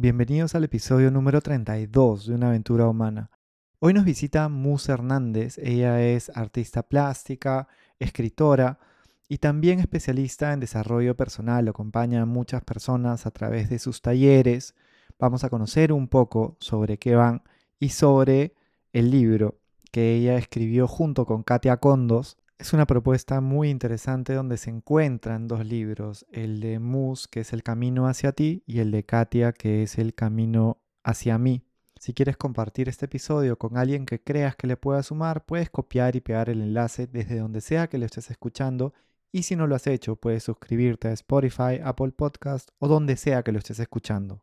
Bienvenidos al episodio número 32 de Una aventura humana. Hoy nos visita Mus Hernández. Ella es artista plástica, escritora y también especialista en desarrollo personal. Acompaña a muchas personas a través de sus talleres. Vamos a conocer un poco sobre qué van y sobre el libro que ella escribió junto con Katia Condos es una propuesta muy interesante donde se encuentran dos libros, el de Mus, que es El Camino hacia ti, y el de Katia, que es El Camino hacia mí. Si quieres compartir este episodio con alguien que creas que le pueda sumar, puedes copiar y pegar el enlace desde donde sea que lo estés escuchando. Y si no lo has hecho, puedes suscribirte a Spotify, Apple Podcast o donde sea que lo estés escuchando.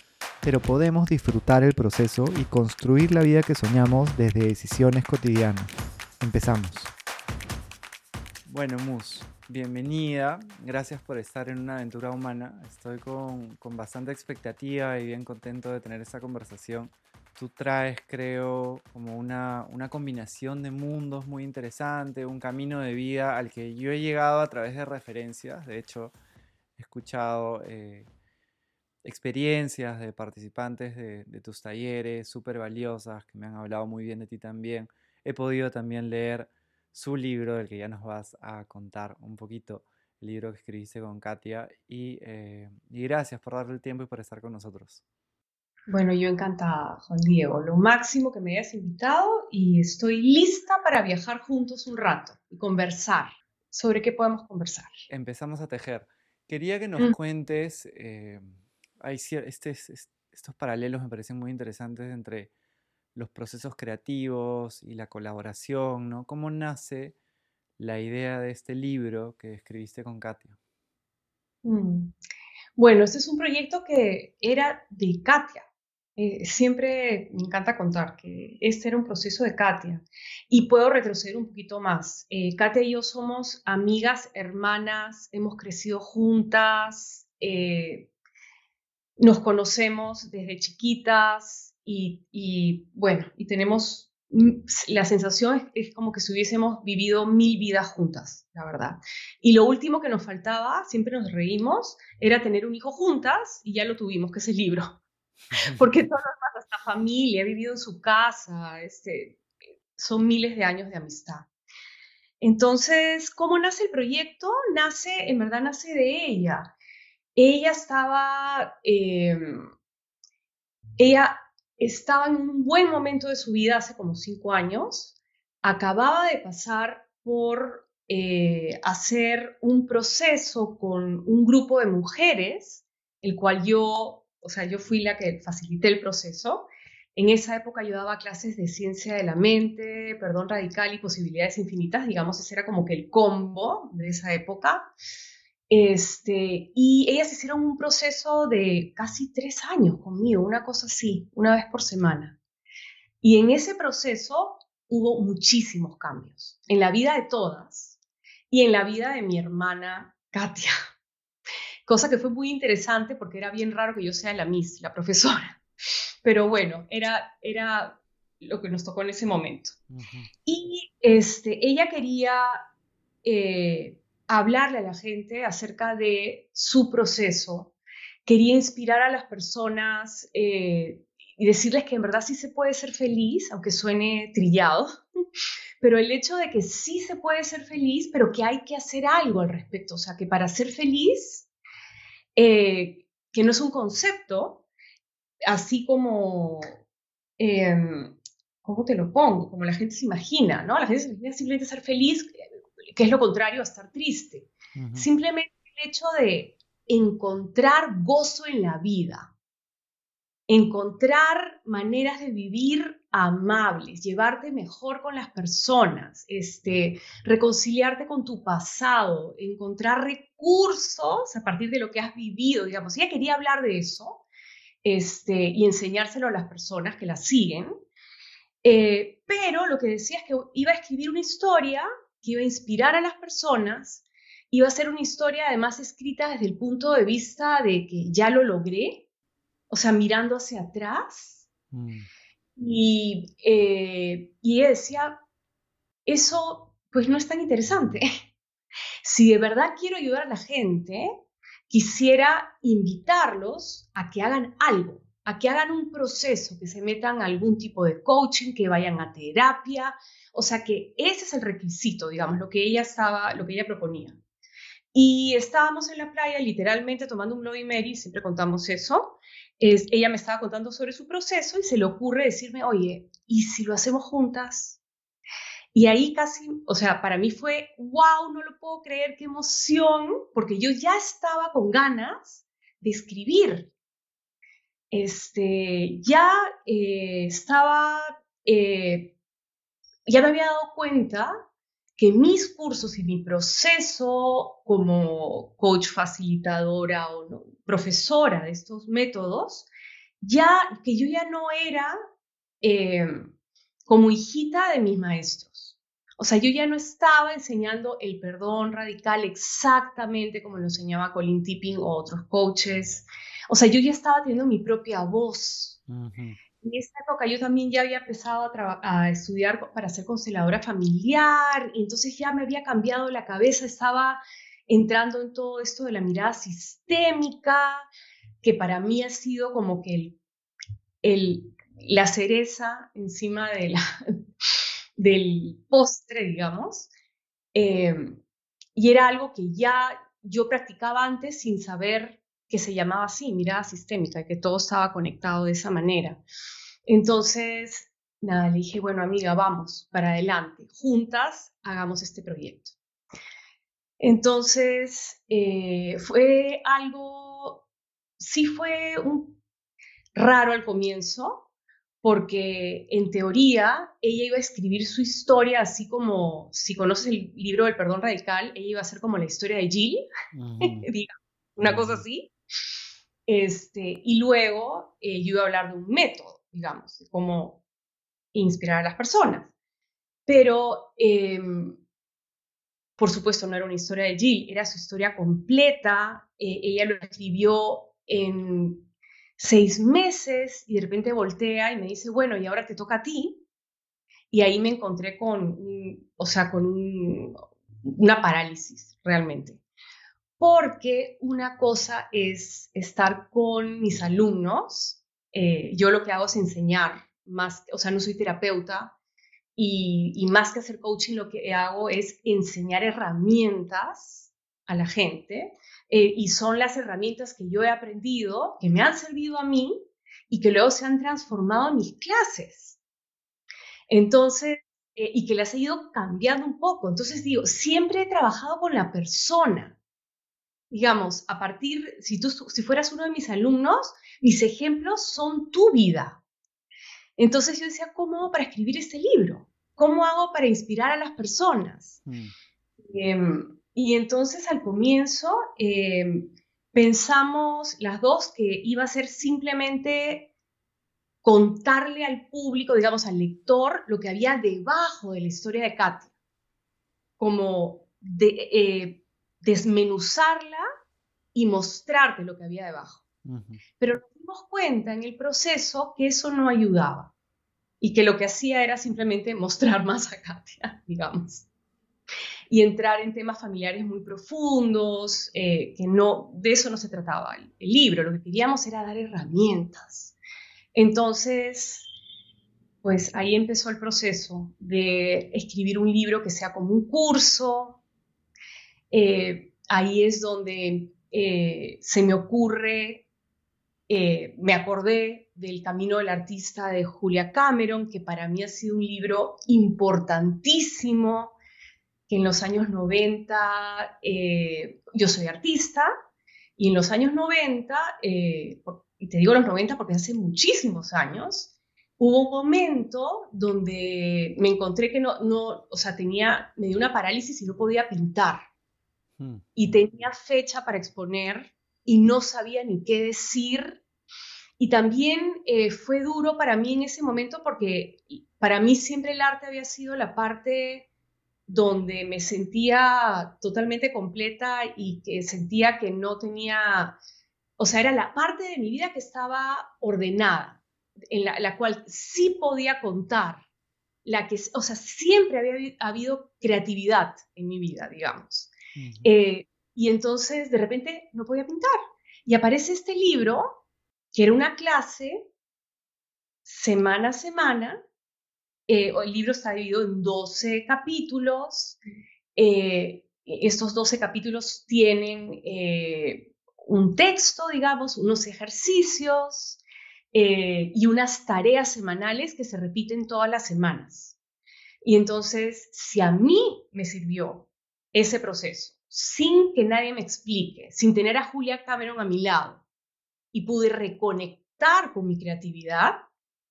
pero podemos disfrutar el proceso y construir la vida que soñamos desde decisiones cotidianas. Empezamos. Bueno, Mus, bienvenida. Gracias por estar en una aventura humana. Estoy con, bastante expectativa y bien contento de tener esta conversación. Tú traes, creo, como una, una combinación de mundos muy interesante, un camino de vida al que yo he llegado a través de referencias. De hecho, he escuchado... Eh, experiencias de participantes de, tus talleres súper valiosas que me han hablado muy bien de ti también. He podido también leer su libro, del que ya nos vas a contar un poquito, el libro que escribiste con Katia. Y, eh, y gracias por darle el tiempo y por estar con nosotros. Bueno, yo encantada, Juan Diego. Lo máximo que me hayas invitado y estoy lista para viajar juntos un rato y conversar. ¿Sobre qué podemos conversar? Empezamos a tejer. Quería que nos mm. cuentes eh, este estos paralelos me parecen muy interesantes entre los procesos creativos y la colaboración, ¿no? ¿Cómo nace la idea de este libro que escribiste con Katia? Mm. Bueno, este es un proyecto que era de Katia. Eh, siempre me encanta contar que este era un proceso de Katia y puedo retroceder un poquito más. Eh, Katia y yo somos amigas, hermanas, hemos crecido juntas, eh, nos conocemos desde chiquitas y, bueno, y tenemos mm, la sensación es, como que si hubiésemos vivido mil vidas juntas, la verdad. Y lo último que nos faltaba, siempre nos reímos, era tener un hijo juntas y ya lo tuvimos, que es el libro. Porque todas nuestra familia ha vivido en su casa, este, son miles de años de amistad. Entonces, ¿cómo nace el proyecto? Nace, en verdad nace de ella. Ella estaba, em, ella estaba en un buen momento de su vida hace como cinco años, acababa de pasar por eh, hacer un proceso con un grupo de mujeres, el cual yo, o sea, yo fui la que facilité el proceso. En esa época yo daba clases de ciencia de la mente, perdón radical y posibilidades infinitas, digamos, ese era como que el combo de esa época. Este, y ellas hicieron un proceso de casi tres años conmigo, una cosa así, una vez por semana. Y en ese proceso hubo muchísimos cambios en la vida de todas y en la vida de mi hermana Katia. Cosa que fue muy interesante porque era bien raro que yo sea la Miss, la profesora. Pero bueno, era, era lo que nos tocó en ese momento. Y este, ella quería eh, hablarle a la gente acerca de su proceso. Quería inspirar a las personas eh, y decirles que en verdad sí se puede ser feliz, aunque suene trillado, pero el hecho de que sí se puede ser feliz, pero que hay que hacer algo al respecto. O sea, que para ser feliz, eh, que no es un concepto, así como... Em, ¿Cómo te lo pongo? Como la gente se imagina, ¿no? La gente se imagina simplemente ser feliz que es lo contrario a estar triste. Simplemente el hecho de encontrar gozo en la vida, encontrar maneras de vivir amables, llevarte mejor con las personas, este, reconciliarte con tu pasado, encontrar recursos a partir de lo que has vivido, digamos. Ella quería hablar de eso este, y enseñárselo a las personas que la siguen. Eh, pero lo que decía es que iba a escribir una historia que iba a inspirar a las personas, iba a ser una historia además escrita desde el punto de vista de que ya lo logré, o sea, mirando hacia atrás. Mm. Y, eh, y decía, eso pues no es tan interesante. si de verdad quiero ayudar a la gente, quisiera invitarlos a que hagan algo, a que hagan un proceso, que se metan a algún tipo de coaching, que vayan a terapia, o sea que ese es el requisito, digamos, lo que ella estaba, lo que ella proponía. Y estábamos en la playa literalmente tomando un Bloody Mary, siempre contamos eso. Es, ella me estaba contando sobre su proceso y se le ocurre decirme, oye, ¿y si lo hacemos juntas? Y ahí casi, o sea, para mí fue, wow, no lo puedo creer, qué emoción, porque yo ya estaba con ganas de escribir. Este, ya eh, estaba, eh, ya me había dado cuenta que mis cursos y mi proceso como coach facilitadora o profesora de estos métodos, ya que yo ya no era eh, como hijita de mis maestros. O sea, yo ya no estaba enseñando el perdón radical exactamente como lo enseñaba Colin Tipping o otros coaches. O sea, yo ya estaba teniendo mi propia voz. En esa época yo también ya había empezado a, estudiar para ser consteladora familiar, y entonces ya me había cambiado la cabeza, estaba entrando en todo esto de la mirada sistémica, que para mí ha sido como que el, la cereza encima de la, del postre, digamos. Em, y era algo que ya yo practicaba antes sin saber que se llamaba así, mirada sistémica, que todo estaba conectado de esa manera. Entonces, nada, le dije, bueno, amiga, vamos para adelante, juntas hagamos este proyecto. Entonces, eh, fue algo, sí fue un raro al comienzo, porque en teoría ella iba a escribir su historia así como, si conoces el libro del perdón radical, ella iba a ser como la historia de Jill, una cosa así. Este, y luego eh, yo iba a hablar de un método, digamos, de cómo inspirar a las personas. Pero, em, por supuesto, no era una historia de Jill, era su historia completa. Eh, ella lo escribió en seis meses y de repente voltea y me dice, bueno, y ahora te toca a ti. Y ahí me encontré con, o sea, con una parálisis realmente. Porque una cosa es estar con mis alumnos, eh, yo lo que hago es enseñar, más, o sea, no soy terapeuta, y, más que hacer coaching, lo que hago es enseñar herramientas a la gente eh, y son las herramientas que yo he aprendido, que me han servido a mí y que luego se han transformado en mis clases. Entonces, eh, y que las he ido cambiando un poco. Entonces digo, siempre he trabajado con la persona. Digamos, a partir, si tú si fueras uno de mis alumnos, mis ejemplos son tu vida. Entonces yo decía, ¿cómo hago para escribir este libro? ¿Cómo hago para inspirar a las personas? Mm. Em, y entonces al comienzo eh, pensamos las dos que iba a ser simplemente contarle al público, digamos al lector, lo que había debajo de la historia de Katia, como de, eh, desmenuzarla y mostrarte lo que había debajo. Pero nos dimos cuenta en el proceso que eso no ayudaba y que lo que hacía era simplemente mostrar más a Katia, digamos y entrar en temas familiares muy profundos, eh, que no, de eso no se trataba el, libro, lo que queríamos era dar herramientas. Entonces, pues ahí empezó el proceso de escribir un libro que sea como un curso. Eh, ahí es donde eh, se me ocurre, me acordé del Camino del Artista de Julia Cameron, que para mí ha sido un libro importantísimo que en los años 90, eh, yo soy artista, y en los años 90, eh, y te digo los 90 porque hace muchísimos años, hubo un momento donde me encontré que no, no o sea, tenía, me dio una parálisis y no podía pintar. Y tenía fecha para exponer y no sabía ni qué decir. y también eh, fue duro para mí en ese momento porque para mí siempre el arte había sido la parte donde me sentía totalmente completa y que sentía que no tenía, o sea, era la parte de mi vida que estaba ordenada, en la, cual sí podía contar, la que, o sea, siempre había habido creatividad en mi vida, digamos. Eh, y entonces de repente no podía pintar. Y aparece este libro, que era una clase, semana a semana, eh, el libro está dividido en 12 capítulos. Eh, estos 12 capítulos tienen un texto, digamos, unos ejercicios y unas tareas semanales que se repiten todas las semanas. Y entonces, si a mí me sirvió ese proceso, sin que nadie me explique, sin tener a Julia Cameron a mi lado, y pude reconectar con mi creatividad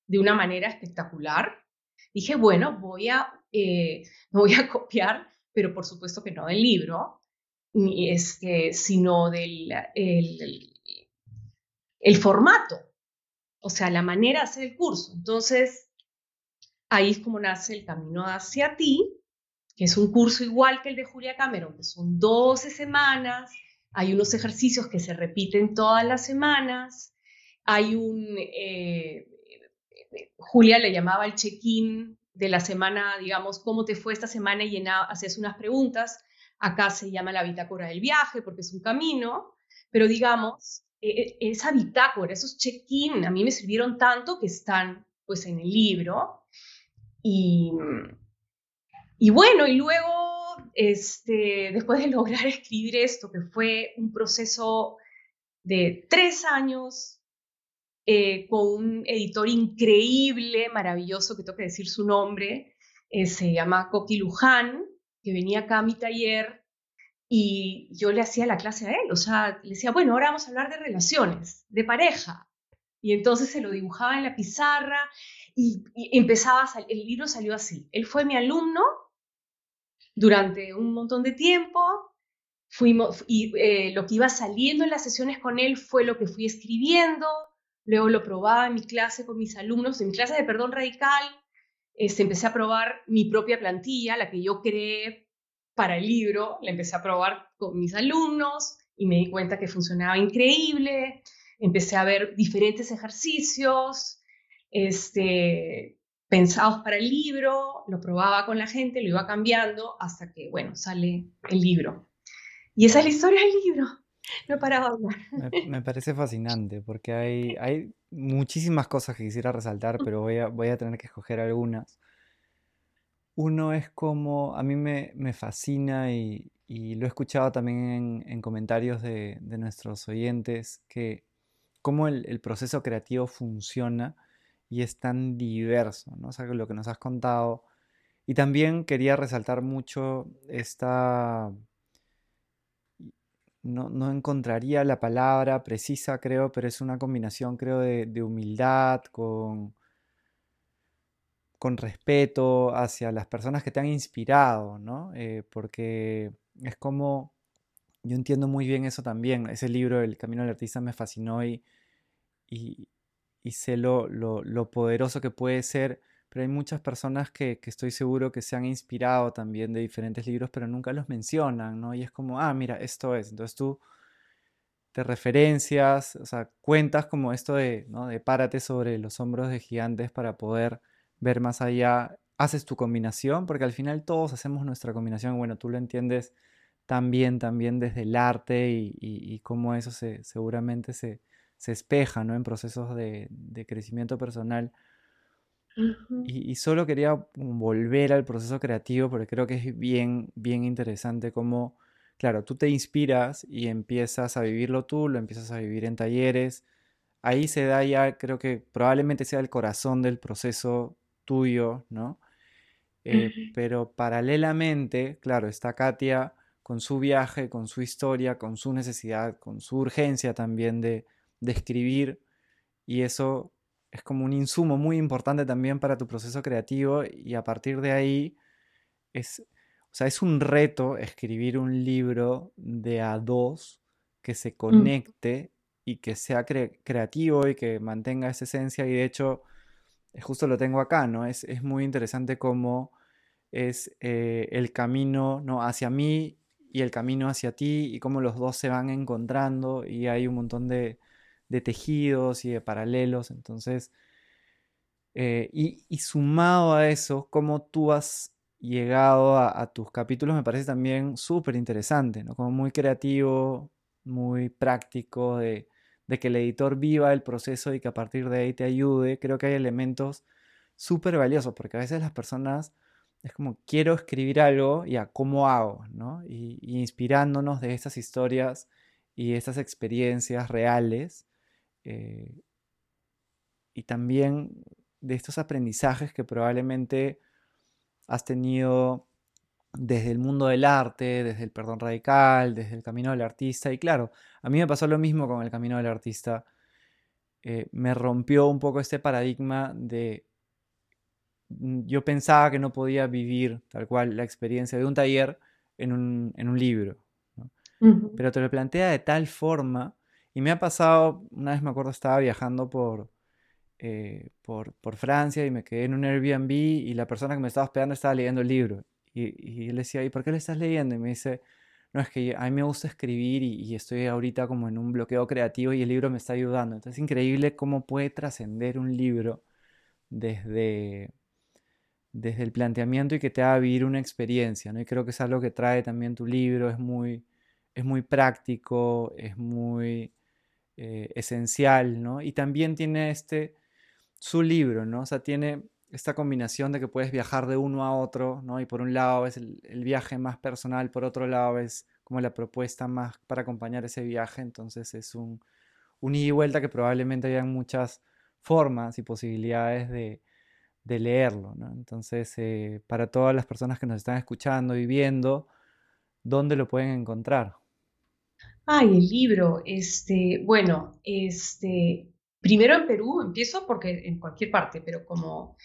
de una manera espectacular, dije, bueno, voy a, eh, voy a copiar, pero por supuesto que no del libro, ni este, sino del el, el formato, o sea, la manera de hacer el curso. Entonces, ahí es como nace el camino hacia ti, que es un curso igual que el de Julia Cameron, que son 12 semanas, hay unos ejercicios que se repiten todas las semanas, hay un, eh, Julia le llamaba el check-in de la semana, digamos, cómo te fue esta semana y hacías unas preguntas. Acá se llama la bitácora del viaje porque es un camino, pero digamos, e, e, esa bitácora, esos check-in, a mí me sirvieron tanto que están pues en el libro. Y, y bueno, y luego, este, después de lograr escribir esto, que fue un proceso de tres años eh, con un editor increíble, maravilloso, que tengo que decir su nombre, eh, se llama Coqui Luján, que venía acá a mi taller y yo le hacía la clase a él, o sea, le decía, bueno, ahora vamos a hablar de relaciones, de pareja. Y entonces se lo dibujaba en la pizarra y, empezaba, el libro salió así. Él fue mi alumno durante un montón de tiempo, fuimos, y eh, lo que iba saliendo en las sesiones con él fue lo que fui escribiendo, luego lo probaba en mi clase con mis alumnos, en mi clase de perdón radical, este, empecé a probar mi propia plantilla, la que yo creé para el libro, la empecé a probar con mis alumnos y me di cuenta que funcionaba increíble, empecé a ver diferentes ejercicios este, pensados para el libro, lo probaba con la gente, lo iba cambiando hasta que, bueno, sale el libro. Y esa es la historia del libro. No paraba de hablar. Me, parece fascinante porque hay, hay muchísimas cosas que quisiera resaltar, pero voy a, voy a tener que escoger algunas. Uno es como, a mí me, me fascina y, lo he escuchado también en, en comentarios de, de, nuestros oyentes, que cómo el, proceso creativo funciona y es tan diverso, ¿no? O sea, lo que nos has contado. Y también quería resaltar mucho esta no, encontraría la palabra precisa, creo, pero es una combinación, creo, de, humildad con, con respeto hacia las personas que te han inspirado, ¿no? Eh, porque es como, yo entiendo muy bien eso también, ese libro, El Camino del Artista, me fascinó y, y, sé lo, lo, poderoso que puede ser pero hay muchas personas que, estoy seguro que se han inspirado también de diferentes libros, pero nunca los mencionan, ¿no? Y es como, ah, mira, esto es. Entonces tú te referencias, o sea, cuentas como esto de, ¿no? De párate sobre los hombros de gigantes para poder ver más allá, haces tu combinación, porque al final todos hacemos nuestra combinación, bueno, tú lo entiendes también, también desde el arte y, cómo eso se, seguramente se, se espeja, ¿no? En procesos de, de crecimiento personal y, solo quería volver al proceso creativo porque creo que es bien, bien interesante cómo, claro, tú te inspiras y empiezas a vivirlo tú, lo empiezas a vivir en talleres. Ahí se da ya, creo que probablemente sea el corazón del proceso tuyo, ¿no? Eh, pero paralelamente, claro, está Katia con su viaje, con su historia, con su necesidad, con su urgencia también de, de escribir. Y eso es como un insumo muy importante también para tu proceso creativo y a partir de ahí es, o sea, es un reto escribir un libro de a dos que se conecte y que sea creativo y que mantenga esa esencia y de hecho justo lo tengo acá, ¿no? Es, es muy interesante cómo es eh, el camino ¿no? hacia mí y el camino hacia ti y cómo los dos se van encontrando y hay un montón de, tejidos y de paralelos. Entonces, eh, y, sumado a eso, cómo tú has llegado a, tus capítulos me parece también súper interesante, ¿no? Como muy creativo, muy práctico de, de que el editor viva el proceso y que a partir de ahí te ayude. Creo que hay elementos súper valiosos porque a veces las personas es como quiero escribir algo y a cómo hago, ¿no? Y, inspirándonos de estas historias y estas experiencias reales eh, y también de estos aprendizajes que probablemente has tenido desde el mundo del arte, desde el perdón radical, desde el camino del artista. Y claro, a mí me pasó lo mismo con el camino del artista. Eh, me rompió un poco este paradigma de Mm, yo pensaba que no podía vivir tal cual la experiencia de un taller en un, en un libro. Pero te lo plantea de tal forma, y me ha pasado, una vez me acuerdo, estaba viajando por, eh, por, por, Francia y me quedé en un Airbnb y la persona que me estaba hospedando estaba leyendo el libro. Y, y le decía, ¿y por qué le estás leyendo? Y me dice, no, es que a mí me gusta escribir y, y, estoy ahorita como en un bloqueo creativo y el libro me está ayudando. Entonces es increíble cómo puede trascender un libro desde, desde el planteamiento y que te haga vivir una experiencia, ¿no? Y creo que es algo que trae también tu libro, es muy, es muy práctico, es muy eh, esencial, ¿no? Y también tiene este, su libro, ¿no? O sea, tiene esta combinación de que puedes viajar de uno a otro, ¿no? Y por un lado es el, viaje más personal, por otro lado es como la propuesta más para acompañar ese viaje, entonces es un, un ida y vuelta que probablemente hayan muchas formas y posibilidades de, leerlo. Entonces, eh, para todas las personas que nos están escuchando y viendo, ¿dónde lo pueden encontrar? Ay, el libro, este, bueno, este, primero en Perú, empiezo porque en cualquier parte, pero como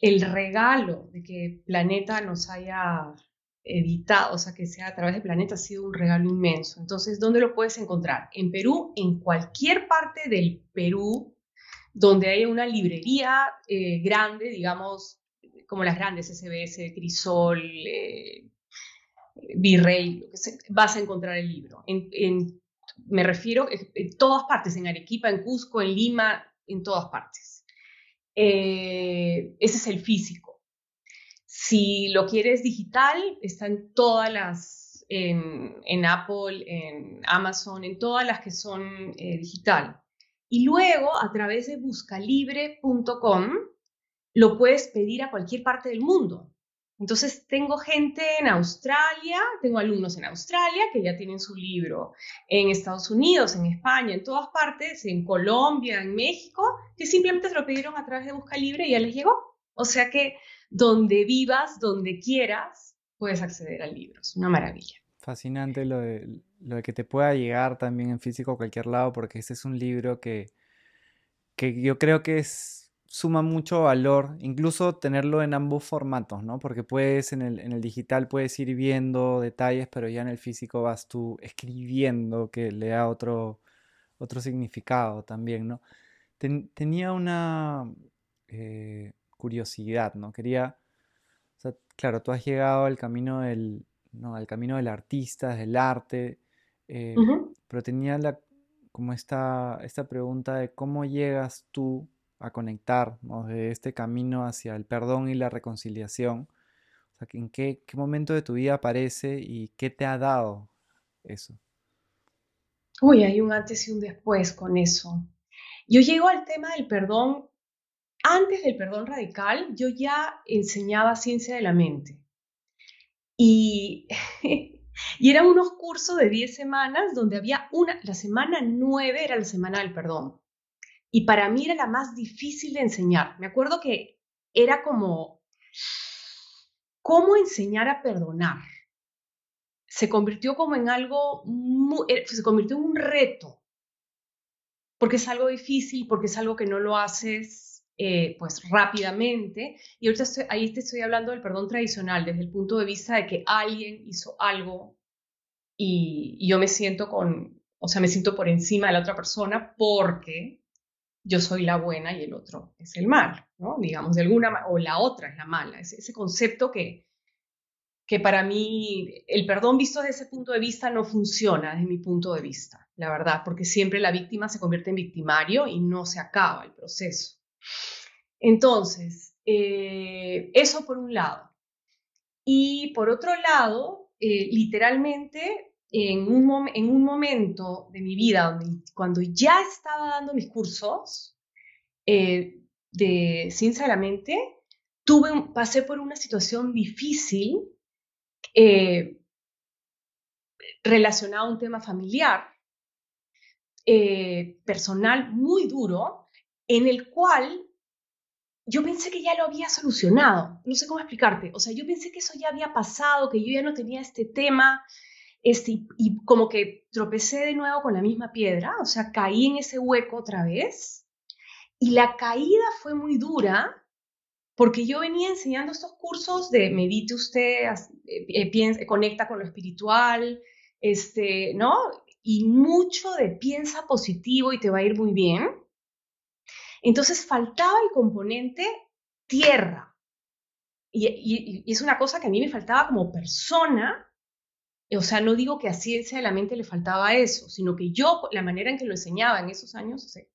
el regalo de que Planeta nos haya editado, o sea, que sea a través de Planeta, ha sido un regalo inmenso. Entonces, ¿dónde lo puedes encontrar? En Perú, en cualquier parte del Perú, donde hay una librería eh, grande, digamos, como las grandes, SBS, Crisol, eh, Virrey, vas a encontrar el libro. En, me refiero en todas partes, en Arequipa, en Cusco, en Lima, en todas partes. Eh, ese es el físico. Si lo quieres digital, está en todas las, en, en Apple, en Amazon, en todas las que son digital. Y luego, a través de buscalibre.com, lo puedes pedir a cualquier parte del mundo. Entonces, tengo gente en Australia, tengo alumnos en Australia que ya tienen su libro, en Estados Unidos, en España, en todas partes, en Colombia, en México, que simplemente se lo pidieron a través de Buscalibre y ya les llegó. O sea que donde vivas, donde quieras, puedes acceder al libro. Es una maravilla. Fascinante lo de, lo que te pueda llegar también en físico a cualquier lado, porque ese es un libro que, que yo creo que es, suma mucho valor, incluso tenerlo en ambos formatos, ¿no? Porque puedes, en el, en el digital puedes ir viendo detalles, pero ya en el físico vas tú escribiendo, que le da otro, otro significado también, ¿no? tenía una eh, curiosidad, ¿no? Quería, o sea, claro, tú has llegado al camino del, ¿no? al camino del artista, del arte, eh, pero tenía la, como esta, esta pregunta de cómo llegas tú a conectar de este camino hacia el perdón y la reconciliación. O sea, ¿en qué, qué momento de tu vida aparece y qué te ha dado eso? Uy, hay un antes y un después con eso. Yo llego al tema del perdón, antes del perdón radical, yo ya enseñaba ciencia de la mente. Y Y eran unos cursos de 10 semanas donde había una, la semana 9 era la semana del perdón. Y para mí era la más difícil de enseñar. Me acuerdo que era como, ¿cómo enseñar a perdonar? Se convirtió como en algo, eh, se convirtió en un reto, porque es algo difícil, porque es algo que no lo haces eh, pues rápidamente. Y ahorita ahí te estoy hablando del perdón tradicional, desde el punto de vista de que alguien hizo algo y, yo me siento con, O sea, me siento por encima de la otra persona porque yo soy la buena y el otro es el mal, ¿no? Digamos, de alguna o la otra es la mala. Es ese concepto que, que para mí el perdón visto desde ese punto de vista no funciona desde mi punto de vista, la verdad, porque siempre la víctima se convierte en victimario y no se acaba el proceso. Entonces, eh, eso por un lado. Y por otro lado, eh, literalmente, en un, en un momento de mi vida, cuando ya estaba dando mis cursos, eh, de, sinceramente, tuve, pasé por una situación difícil relacionada a un tema familiar, personal muy duro, en el cual yo pensé que ya lo había solucionado. No sé cómo explicarte. O sea, yo pensé que eso ya había pasado, que yo ya no tenía este tema. Este, y, como que tropecé de nuevo con la misma piedra, o sea, caí en ese hueco otra vez. Y la caída fue muy dura porque yo venía enseñando estos cursos de medite usted, eh, piensa, conecta con lo espiritual, este, ¿no? Y mucho de piensa positivo y te va a ir muy bien. Entonces faltaba el componente tierra. Y, es una cosa que a mí me faltaba como persona. O sea, no digo que a ciencia de la mente le faltaba eso, sino que yo, la manera en que lo enseñaba en esos años, hace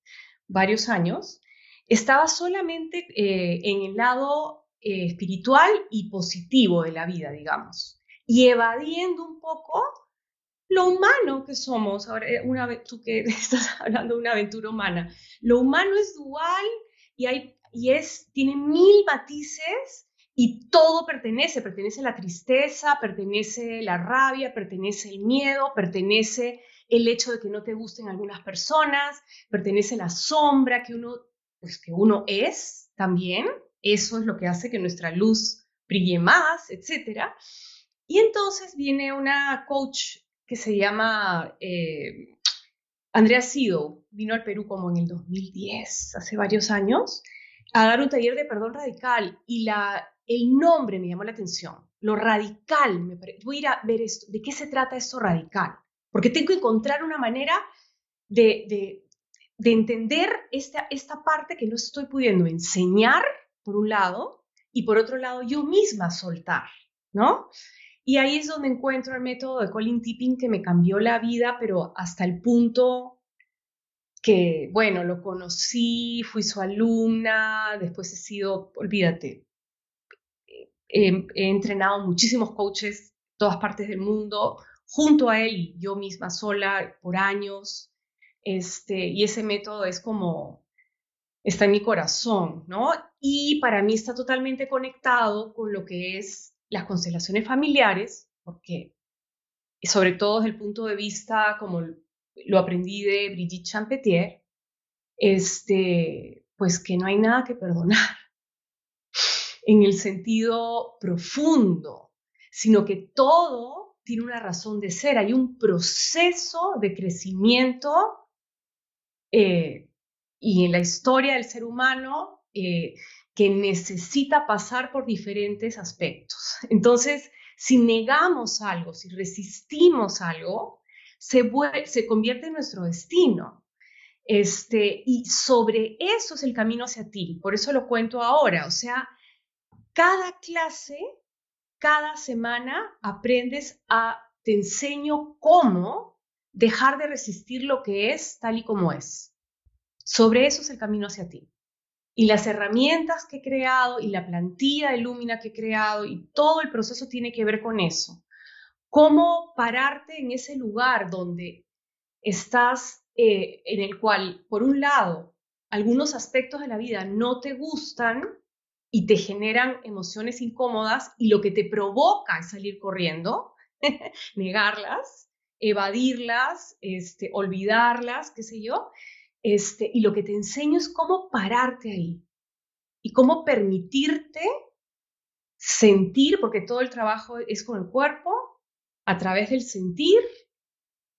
varios años, estaba solamente eh, en el lado eh, espiritual y positivo de la vida, digamos, y evadiendo un poco lo humano que somos, ahora eh, una tú que estás hablando de una aventura humana, lo humano es dual y, hay, y es, tiene mil matices y todo pertenece, pertenece la tristeza, pertenece la rabia, pertenece el miedo, pertenece el hecho de que no te gusten algunas personas, pertenece la sombra que uno, pues que uno es también, eso es lo que hace que nuestra luz brille más, etc. Y entonces viene una coach que se llama eh, Andrea Sido, vino al Perú como en el 2010, hace varios años, a dar un taller de perdón radical y la, el nombre me llamó la atención, lo radical, me voy a ir a ver esto, de qué se trata esto radical, porque tengo que encontrar una manera de, de, de entender esta, esta parte que no estoy pudiendo enseñar, por un lado, y por otro lado yo misma soltar, ¿no? Y ahí es donde encuentro el método de Colin Tipping que me cambió la vida, pero hasta el punto que, bueno, lo conocí, fui su alumna, después he sido, olvídate, he, entrenado muchísimos coaches todas partes del mundo, junto a él y yo misma sola por años. Este, y ese método es como, está en mi corazón, ¿no? Y para mí está totalmente conectado con lo que es las constelaciones familiares, porque sobre todo desde el punto de vista, como lo aprendí de Brigitte Champetier, este, pues que no hay nada que perdonar en el sentido profundo, sino que todo tiene una razón de ser, hay un proceso de crecimiento eh, y en la historia del ser humano eh, que necesita pasar por diferentes aspectos. Entonces, si negamos algo, si resistimos algo, se, se convierte en nuestro destino. Este, y sobre eso es el camino hacia ti. Por eso lo cuento ahora. O sea, cada clase, cada semana aprendes a, te enseño cómo dejar de resistir lo que es tal y como es. Sobre eso es el camino hacia ti. Y las herramientas que he creado y la plantilla de Lumina que he creado y todo el proceso tiene que ver con eso. Cómo pararte en ese lugar donde estás, eh, en el cual, por un lado, algunos aspectos de la vida no te gustan y te generan emociones incómodas y lo que te provoca es salir corriendo, negarlas, evadirlas, este, olvidarlas, qué sé yo, este, y lo que te enseño es cómo pararte ahí y cómo permitirte sentir, porque todo el trabajo es con el cuerpo, a través del sentir,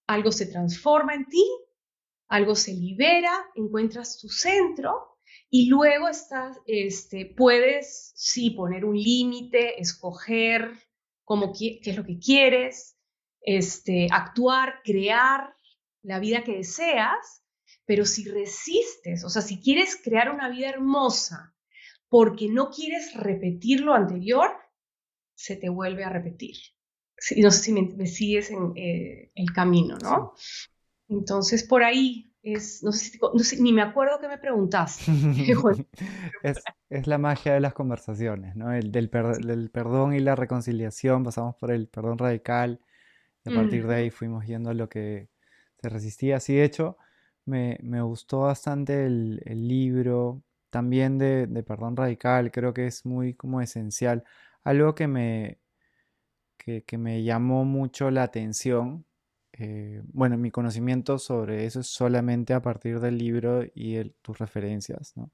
algo se transforma en ti, algo se libera, encuentras tu centro y luego estás, este, puedes, sí, poner un límite, escoger cómo, qué es lo que quieres, este, actuar, crear, la vida que deseas, pero si resistes, o sea, si quieres crear una vida hermosa porque no quieres repetir lo anterior, se te vuelve a repetir. No sé si me, sigues en eh, el camino, ¿no? Entonces, por ahí es, no sé, si, ni me acuerdo que me preguntaste. es, la magia de las conversaciones, ¿no? El del, perdón y la reconciliación, pasamos por el perdón radical, y a partir de ahí fuimos yendo a lo que se resistía. Sí, de hecho, me, gustó bastante el, libro, también de, perdón radical, creo que es muy como esencial. Algo que me, que, que me llamó mucho la atención eh, bueno, mi conocimiento sobre eso es solamente a partir del libro y tus referencias, ¿no?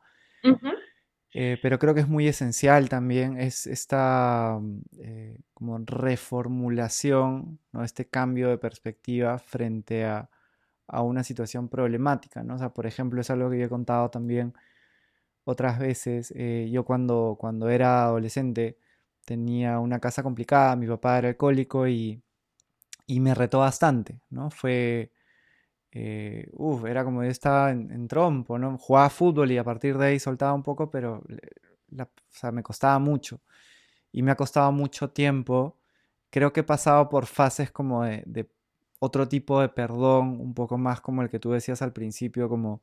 Eh, pero creo que es muy esencial también es esta mm, eh, como reformulación, ¿no? Este cambio de perspectiva frente a, una situación problemática, ¿no? O sea, por ejemplo, es algo que yo he contado también otras veces. yo cuando, cuando era adolescente tenía una casa complicada, mi papá era alcohólico y y me retó bastante, ¿no? Fue, eh, uff, era como yo estaba en, trompo, ¿no? Jugaba fútbol y a partir de ahí soltaba un poco, pero o sea, me costaba mucho. Y me ha costado mucho tiempo. Creo que he pasado por fases como de, otro tipo de perdón, un poco más como el que tú decías al principio, como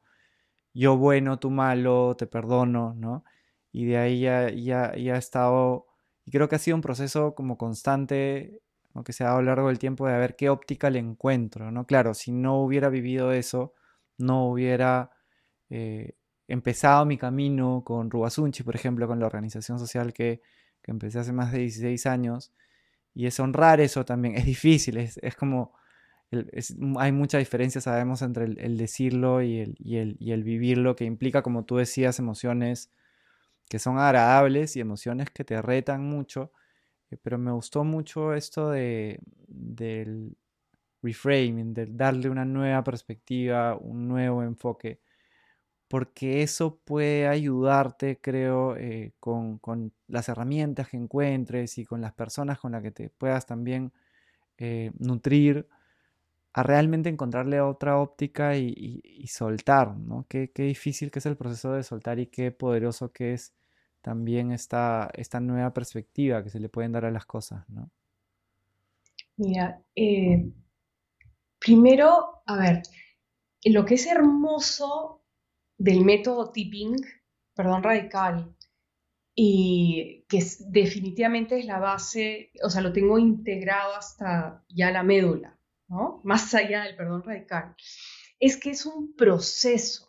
yo bueno, tú malo, te perdono, ¿no? Y de ahí ya, ya, ya he estado, y creo que ha sido un proceso como constante que se ha dado a lo largo del tiempo de ver qué óptica le encuentro, ¿no? Claro, si no hubiera vivido eso, no hubiera eh, empezado mi camino con Rubasunchi, por ejemplo, con la organización social que, empecé hace más de 16 años, y es honrar eso también, es difícil, es, como, hay mucha diferencia, sabemos, entre el, decirlo y el, y el vivirlo, que implica, como tú decías, emociones que son agradables y emociones que te retan mucho, eh, pero me gustó mucho esto de, del reframing, de darle una nueva perspectiva, un nuevo enfoque, porque eso puede ayudarte, creo, eh, con, las herramientas que encuentres y con las personas con las que te puedas también eh, nutrir a realmente encontrarle otra óptica y, soltar, ¿no? Qué, qué, difícil que es el proceso de soltar y qué poderoso que es también esta, esta nueva perspectiva que se le pueden dar a las cosas, ¿no? Mira, eh, primero, a ver, lo que es hermoso del método tipping, perdón, radical, y que definitivamente es la base, o sea, lo tengo integrado hasta ya la médula, ¿no? Más allá del perdón radical, es que es un proceso.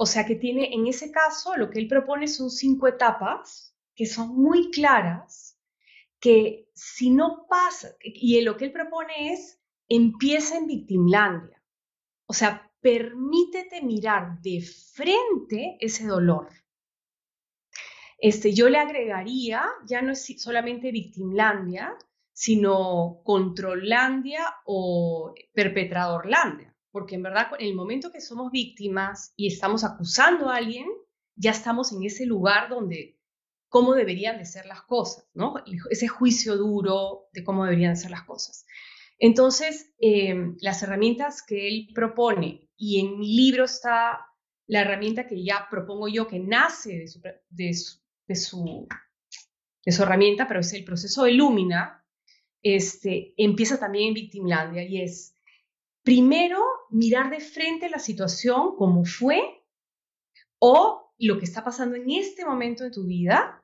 O sea que tiene, en ese caso, lo que él propone son cinco etapas que son muy claras, que si no pasa, y lo que él propone es, empieza en Victimlandia. O sea, permítete mirar de frente ese dolor. Este, yo le agregaría, ya no es solamente Victimlandia, sino Controllandia o Perpetradorlandia porque en verdad en el momento que somos víctimas y estamos acusando a alguien, ya estamos en ese lugar donde cómo deberían de ser las cosas, ¿no? Ese juicio duro de cómo deberían ser las cosas. Entonces, em, las herramientas que él propone, y en mi libro está la herramienta que ya propongo yo, que nace de su, de su, de su, de su herramienta, pero es el proceso de Lumina, este, empieza también en Victimlandia, y es primero mirar de frente la situación como fue o lo que está pasando en este momento de tu vida,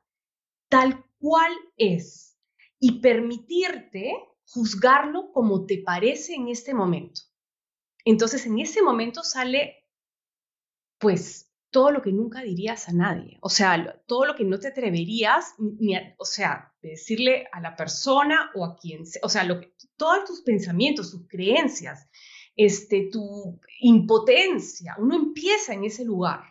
tal cual es, y permitirte juzgarlo como te parece en este momento. Entonces, en ese momento sale, pues, todo lo que nunca dirías a nadie, o sea, todo lo que no te atreverías, ni o sea, decirle a la persona o a quien sea, o sea, lo que, todos tus pensamientos, tus creencias, este, tu impotencia. Uno empieza en ese lugar.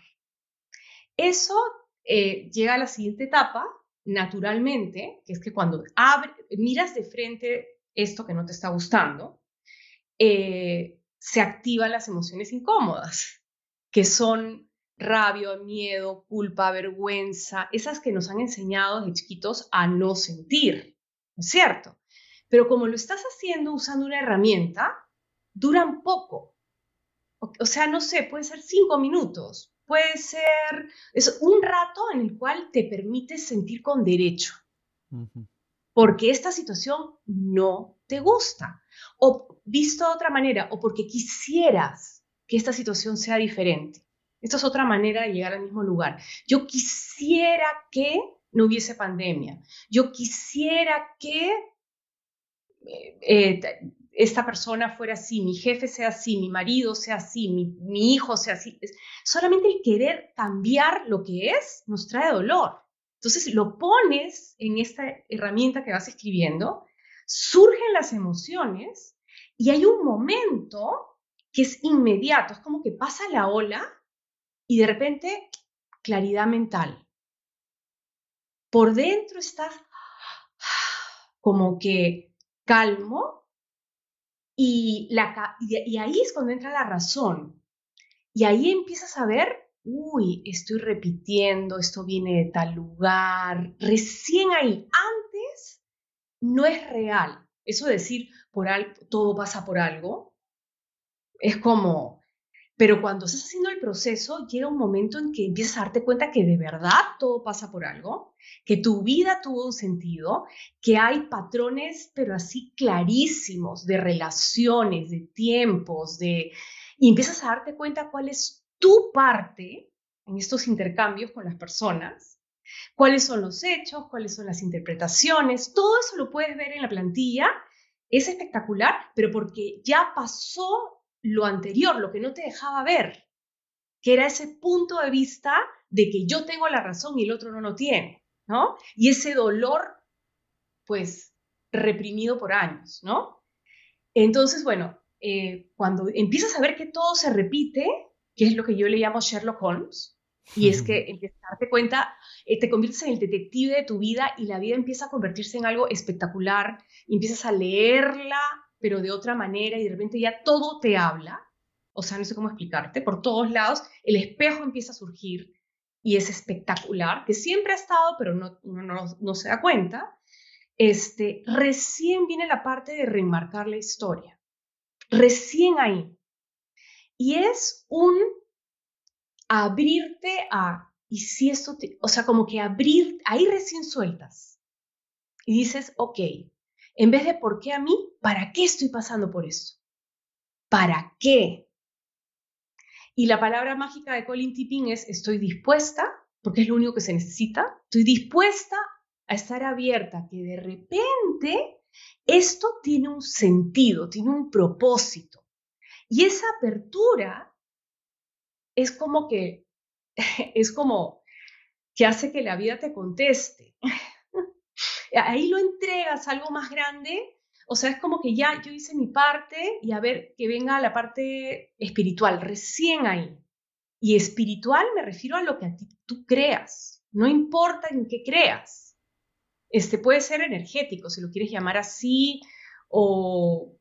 Eso eh, llega a la siguiente etapa, naturalmente, que es que cuando miras de frente esto que no te está gustando, eh, se activan las emociones incómodas, que son rabia, miedo, culpa, vergüenza, esas que nos han enseñado de chiquitos a no sentir, es cierto? Pero como lo estás haciendo usando una herramienta, duran poco. O sea, no sé, puede ser cinco minutos, puede ser es un rato en el cual te permites sentir con derecho. Porque esta situación no te gusta. O visto de otra manera, o porque quisieras que esta situación sea diferente. Esta es otra manera de llegar al mismo lugar. Yo quisiera que no hubiese pandemia. Yo quisiera que eh, eh, esta persona fuera así, mi jefe sea así, mi marido sea así, mi, hijo sea así. Solamente el querer cambiar lo que es nos trae dolor. Entonces lo pones en esta herramienta que vas escribiendo, surgen las emociones y hay un momento que es inmediato, es como que pasa la ola y de repente claridad mental. Por dentro estás como que calmo y, ahí es cuando entra la razón. Y ahí empiezas a ver, uy, estoy repitiendo, esto viene de tal lugar. Recién ahí, antes, no es real. Eso de decir, por todo pasa por algo, es como, pero cuando estás haciendo el proceso, llega un momento en que empiezas a darte cuenta que de verdad todo pasa por algo, que tu vida tuvo un sentido, que hay patrones, pero así clarísimos, de relaciones, de tiempos, de... Y empiezas a darte cuenta cuál es tu parte en estos intercambios con las personas, cuáles son los hechos, cuáles son las interpretaciones, todo eso lo puedes ver en la plantilla. Es espectacular, pero porque ya pasó lo anterior, lo que no te dejaba ver, que era ese punto de vista de que yo tengo la razón y el otro no lo tiene, ¿no? Y ese dolor, pues, reprimido por años, ¿no? Entonces, bueno, eh, cuando empiezas a ver que todo se repite, que es lo que yo le llamo Sherlock Holmes, y es que empiezas a darte cuenta, eh, te conviertes en el detective de tu vida y la vida empieza a convertirse en algo espectacular, empiezas a leerla pero de otra manera y de repente ya todo te habla, o sea, no sé cómo explicarte, por todos lados, el espejo empieza a surgir y es espectacular, que siempre ha estado, pero no, uno no, se da cuenta, este, recién viene la parte de remarcar la historia, recién ahí. Y es un abrirte a, y si esto, o sea, como que abrir, ahí recién sueltas. Y dices, ok, en vez de por qué a mí, ¿para qué estoy pasando por esto? ¿Para qué? Y la palabra mágica de Colin Tipping es estoy dispuesta, porque es lo único que se necesita, estoy dispuesta a estar abierta, que de repente esto tiene un sentido, tiene un propósito. Y esa apertura es como que, es como que hace que la vida te conteste ahí lo entregas algo más grande, o sea, es como que ya yo hice mi parte y a ver que venga la parte espiritual, recién ahí. Y espiritual me refiero a lo que a ti, tú creas, no importa en qué creas. Este puede ser energético, si lo quieres llamar así, o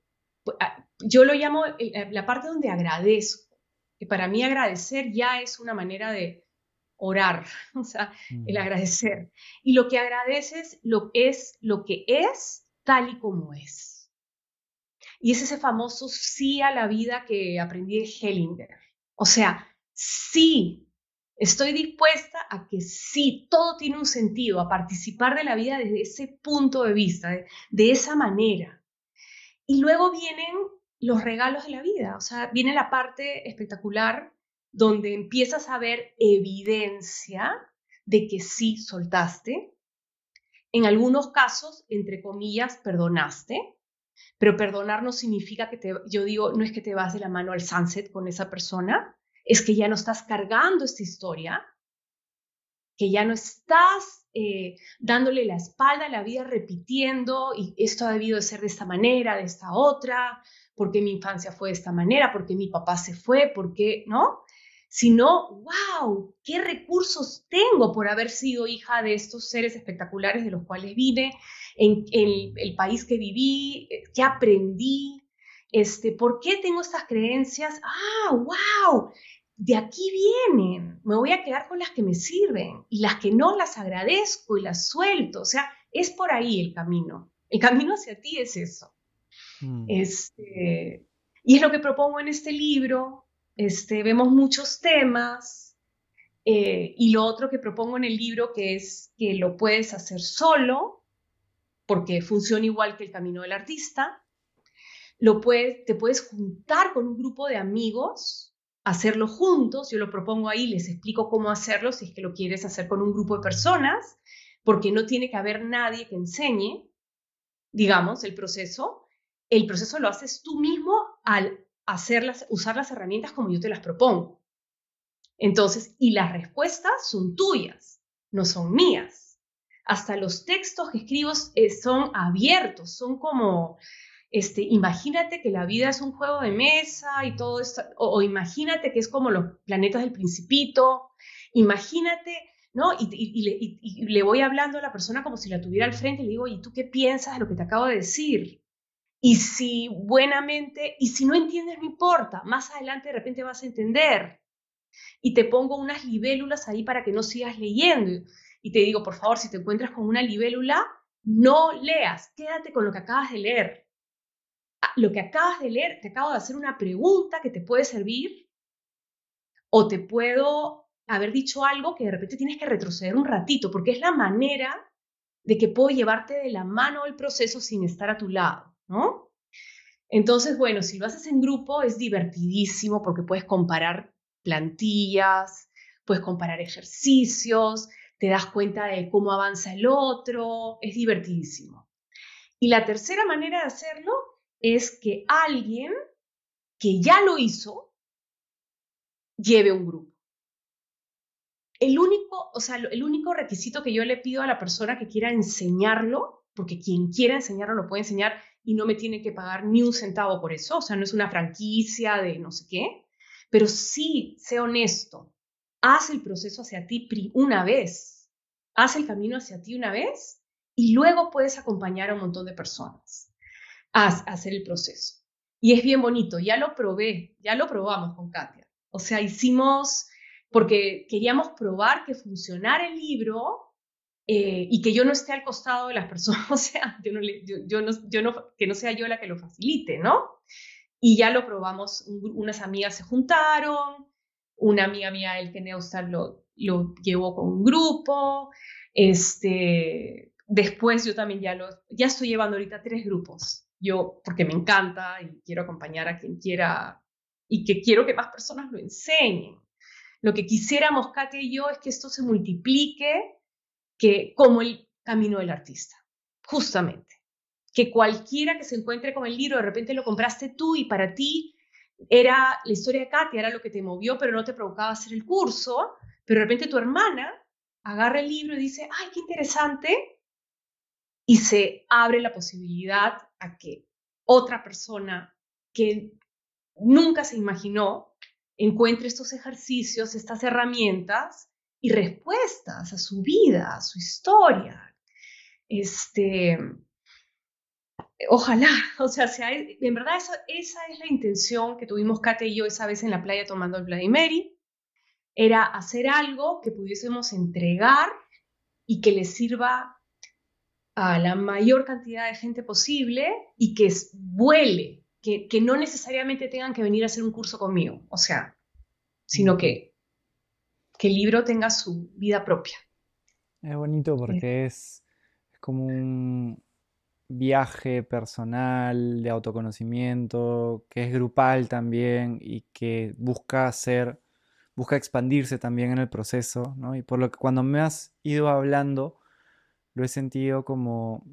ah, yo lo llamo eh, la parte donde agradezco, que para mí agradecer ya es una manera de, orar, o sea, el agradecer. Y lo que agradeces lo es lo que es tal y como es. Y es ese famoso sí a la vida que aprendí de Hellinger. O sea, sí, estoy dispuesta a que sí, todo tiene un sentido, a participar de la vida desde ese punto de vista, de, de esa manera. Y luego vienen los regalos de la vida, o sea, viene la parte espectacular donde empiezas a ver evidencia de que sí soltaste. En algunos casos, entre comillas, perdonaste, pero perdonar no significa que te, yo digo, no es que te vas de la mano al sunset con esa persona, es que ya no estás cargando esta historia, que ya no estás eh, dándole la espalda a la vida repitiendo y esto ha debido de ser de esta manera, de esta otra, porque mi infancia fue de esta manera, porque mi papá se fue, porque, ¿no? Sino, wow, qué recursos tengo por haber sido hija de estos seres espectaculares de los cuales vine, en, el país que viví, eh, qué aprendí, este, por qué tengo estas creencias, ah, wow, de aquí vienen, me voy a quedar con las que me sirven y las que no las agradezco y las suelto, o sea, es por ahí el camino, el camino hacia ti es eso. Mm. Este, y es lo que propongo en este libro, este, vemos muchos temas. Eh, y lo otro que propongo en el libro, que es que lo puedes hacer solo, porque funciona igual que el camino del artista. Lo puedes, te puedes juntar con un grupo de amigos, hacerlo juntos. Yo lo propongo ahí, les explico cómo hacerlo si es que lo quieres hacer con un grupo de personas, porque no tiene que haber nadie que enseñe, digamos, el proceso. El proceso lo haces tú mismo al hacerlas, usar las herramientas como yo te las propongo. Entonces, y las respuestas son tuyas, no son mías. Hasta los textos que escribo eh, son abiertos, son como, este, imagínate que la vida es un juego de mesa y todo esto, o, imagínate que es como los planetas del principito, imagínate, ¿no? Y, y, le voy hablando a la persona como si la tuviera al frente y le digo, ¿y tú qué piensas de lo que te acabo de decir? Y si buenamente, y si no entiendes, no importa, más adelante de repente vas a entender. Y te pongo unas libélulas ahí para que no sigas leyendo. Y te digo, por favor, si te encuentras con una libélula, no leas, quédate con lo que acabas de leer. Ah, lo que acabas de leer, te acabo de hacer una pregunta que te puede servir o te puedo haber dicho algo que de repente tienes que retroceder un ratito, porque es la manera de que puedo llevarte de la mano el proceso sin estar a tu lado. Entonces, bueno, si lo haces en grupo es divertidísimo porque puedes comparar plantillas, puedes comparar ejercicios, te das cuenta de cómo avanza el otro, es divertidísimo. Y la tercera manera de hacerlo es que alguien que ya lo hizo lleve un grupo. El único, o sea, el único requisito que yo le pido a la persona que quiera enseñarlo, porque quien quiera enseñarlo lo puede enseñar, y no me tiene que pagar ni un centavo por eso, o sea, no es una franquicia de no sé qué, pero sí, sé honesto, haz el proceso hacia ti una vez, haz el camino hacia ti una vez y luego puedes acompañar a un montón de personas a, hacer el proceso. Y es bien bonito, ya lo probé, ya lo probamos con Katia. O sea, hicimos, porque queríamos probar que funcionara el libro eh, y que yo no esté al costado de las personas, o sea, yo no, yo, no, yo no, que no sea yo la que lo facilite, ¿no? Y ya lo probamos, unas amigas se juntaron, una amiga mía, el que Neustar, lo, lo llevó con un grupo, este, después yo también ya lo, ya estoy llevando ahorita tres grupos, yo, porque me encanta y quiero acompañar a quien quiera y que quiero que más personas lo enseñen. Lo que quisiéramos, Katia y yo, es que esto se multiplique que como el camino del artista, justamente. Que cualquiera que se encuentre con el libro, de repente lo compraste tú y para ti era la historia de Katia, era lo que te movió, pero no te provocaba hacer el curso, pero de repente tu hermana agarra el libro y dice, ay, qué interesante, y se abre la posibilidad a que otra persona que nunca se imaginó encuentre estos ejercicios, estas herramientas y respuestas a su vida, a su historia. Este, ojalá, o sea, sea en verdad esa, esa, es la intención que tuvimos Kate y yo esa vez en la playa tomando el Mary, era hacer algo que pudiésemos entregar y que le sirva a la mayor cantidad de gente posible y que vuele, que, que no necesariamente tengan que venir a hacer un curso conmigo, o sea, sino que que el libro tenga su vida propia. Es bonito porque es, como un viaje personal de autoconocimiento, que es grupal también y que busca hacer, busca expandirse también en el proceso, ¿no? Y por lo que cuando me has ido hablando, lo he sentido como,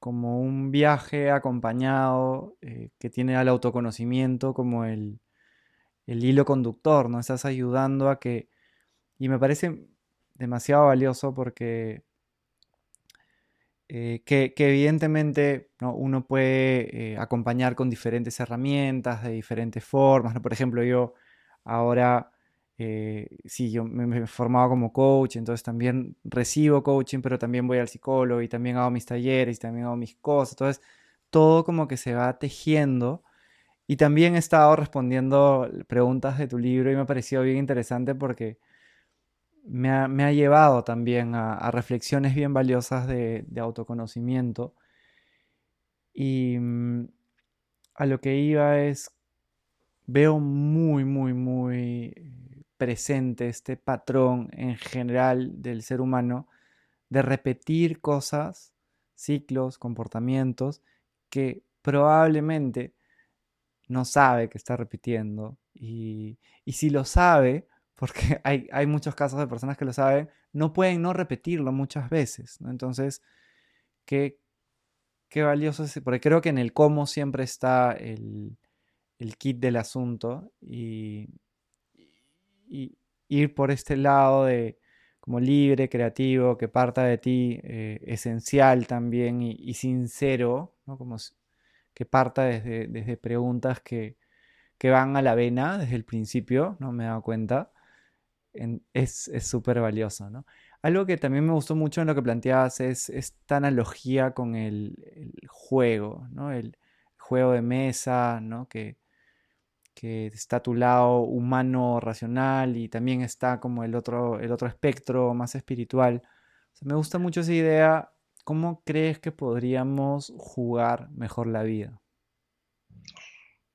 como un viaje acompañado eh, que tiene al autoconocimiento como el, el hilo conductor, ¿no? Estás ayudando a que y me parece demasiado valioso porque eh, que, evidentemente uno puede eh, acompañar con diferentes herramientas, de diferentes formas. Por ejemplo, yo ahora, eh, sí, yo me, he formado como coach, entonces también recibo coaching, pero también voy al psicólogo y también hago mis talleres y también hago mis cosas. Entonces, todo como que se va tejiendo. Y también he estado respondiendo preguntas de tu libro y me ha parecido bien interesante porque me ha, llevado también a, reflexiones bien valiosas de, autoconocimiento. Y mm, a lo que iba es veo muy, muy, muy presente este patrón en general del ser humano de repetir cosas, ciclos, comportamientos que probablemente no sabe que está repitiendo. Y, si lo sabe, porque hay, hay, muchos casos de personas que lo saben, no pueden no repetirlo muchas veces. Entonces, qué, qué valioso es, porque creo que en el cómo siempre está el, el kit del asunto y, ir por este lado de como libre, creativo, que parta de ti, eh, esencial también y, sincero, ¿no? como que parta desde, desde preguntas que, que, van a la vena desde el principio, no me he dado cuenta, es súper valioso. ¿no? Algo que también me gustó mucho en lo que planteabas es esta analogía con el, juego, ¿no? el juego de mesa, ¿no? que, está tu lado humano, racional y también está como el otro, el otro espectro más espiritual. me gusta mucho esa idea. ¿Cómo crees que podríamos jugar mejor la vida?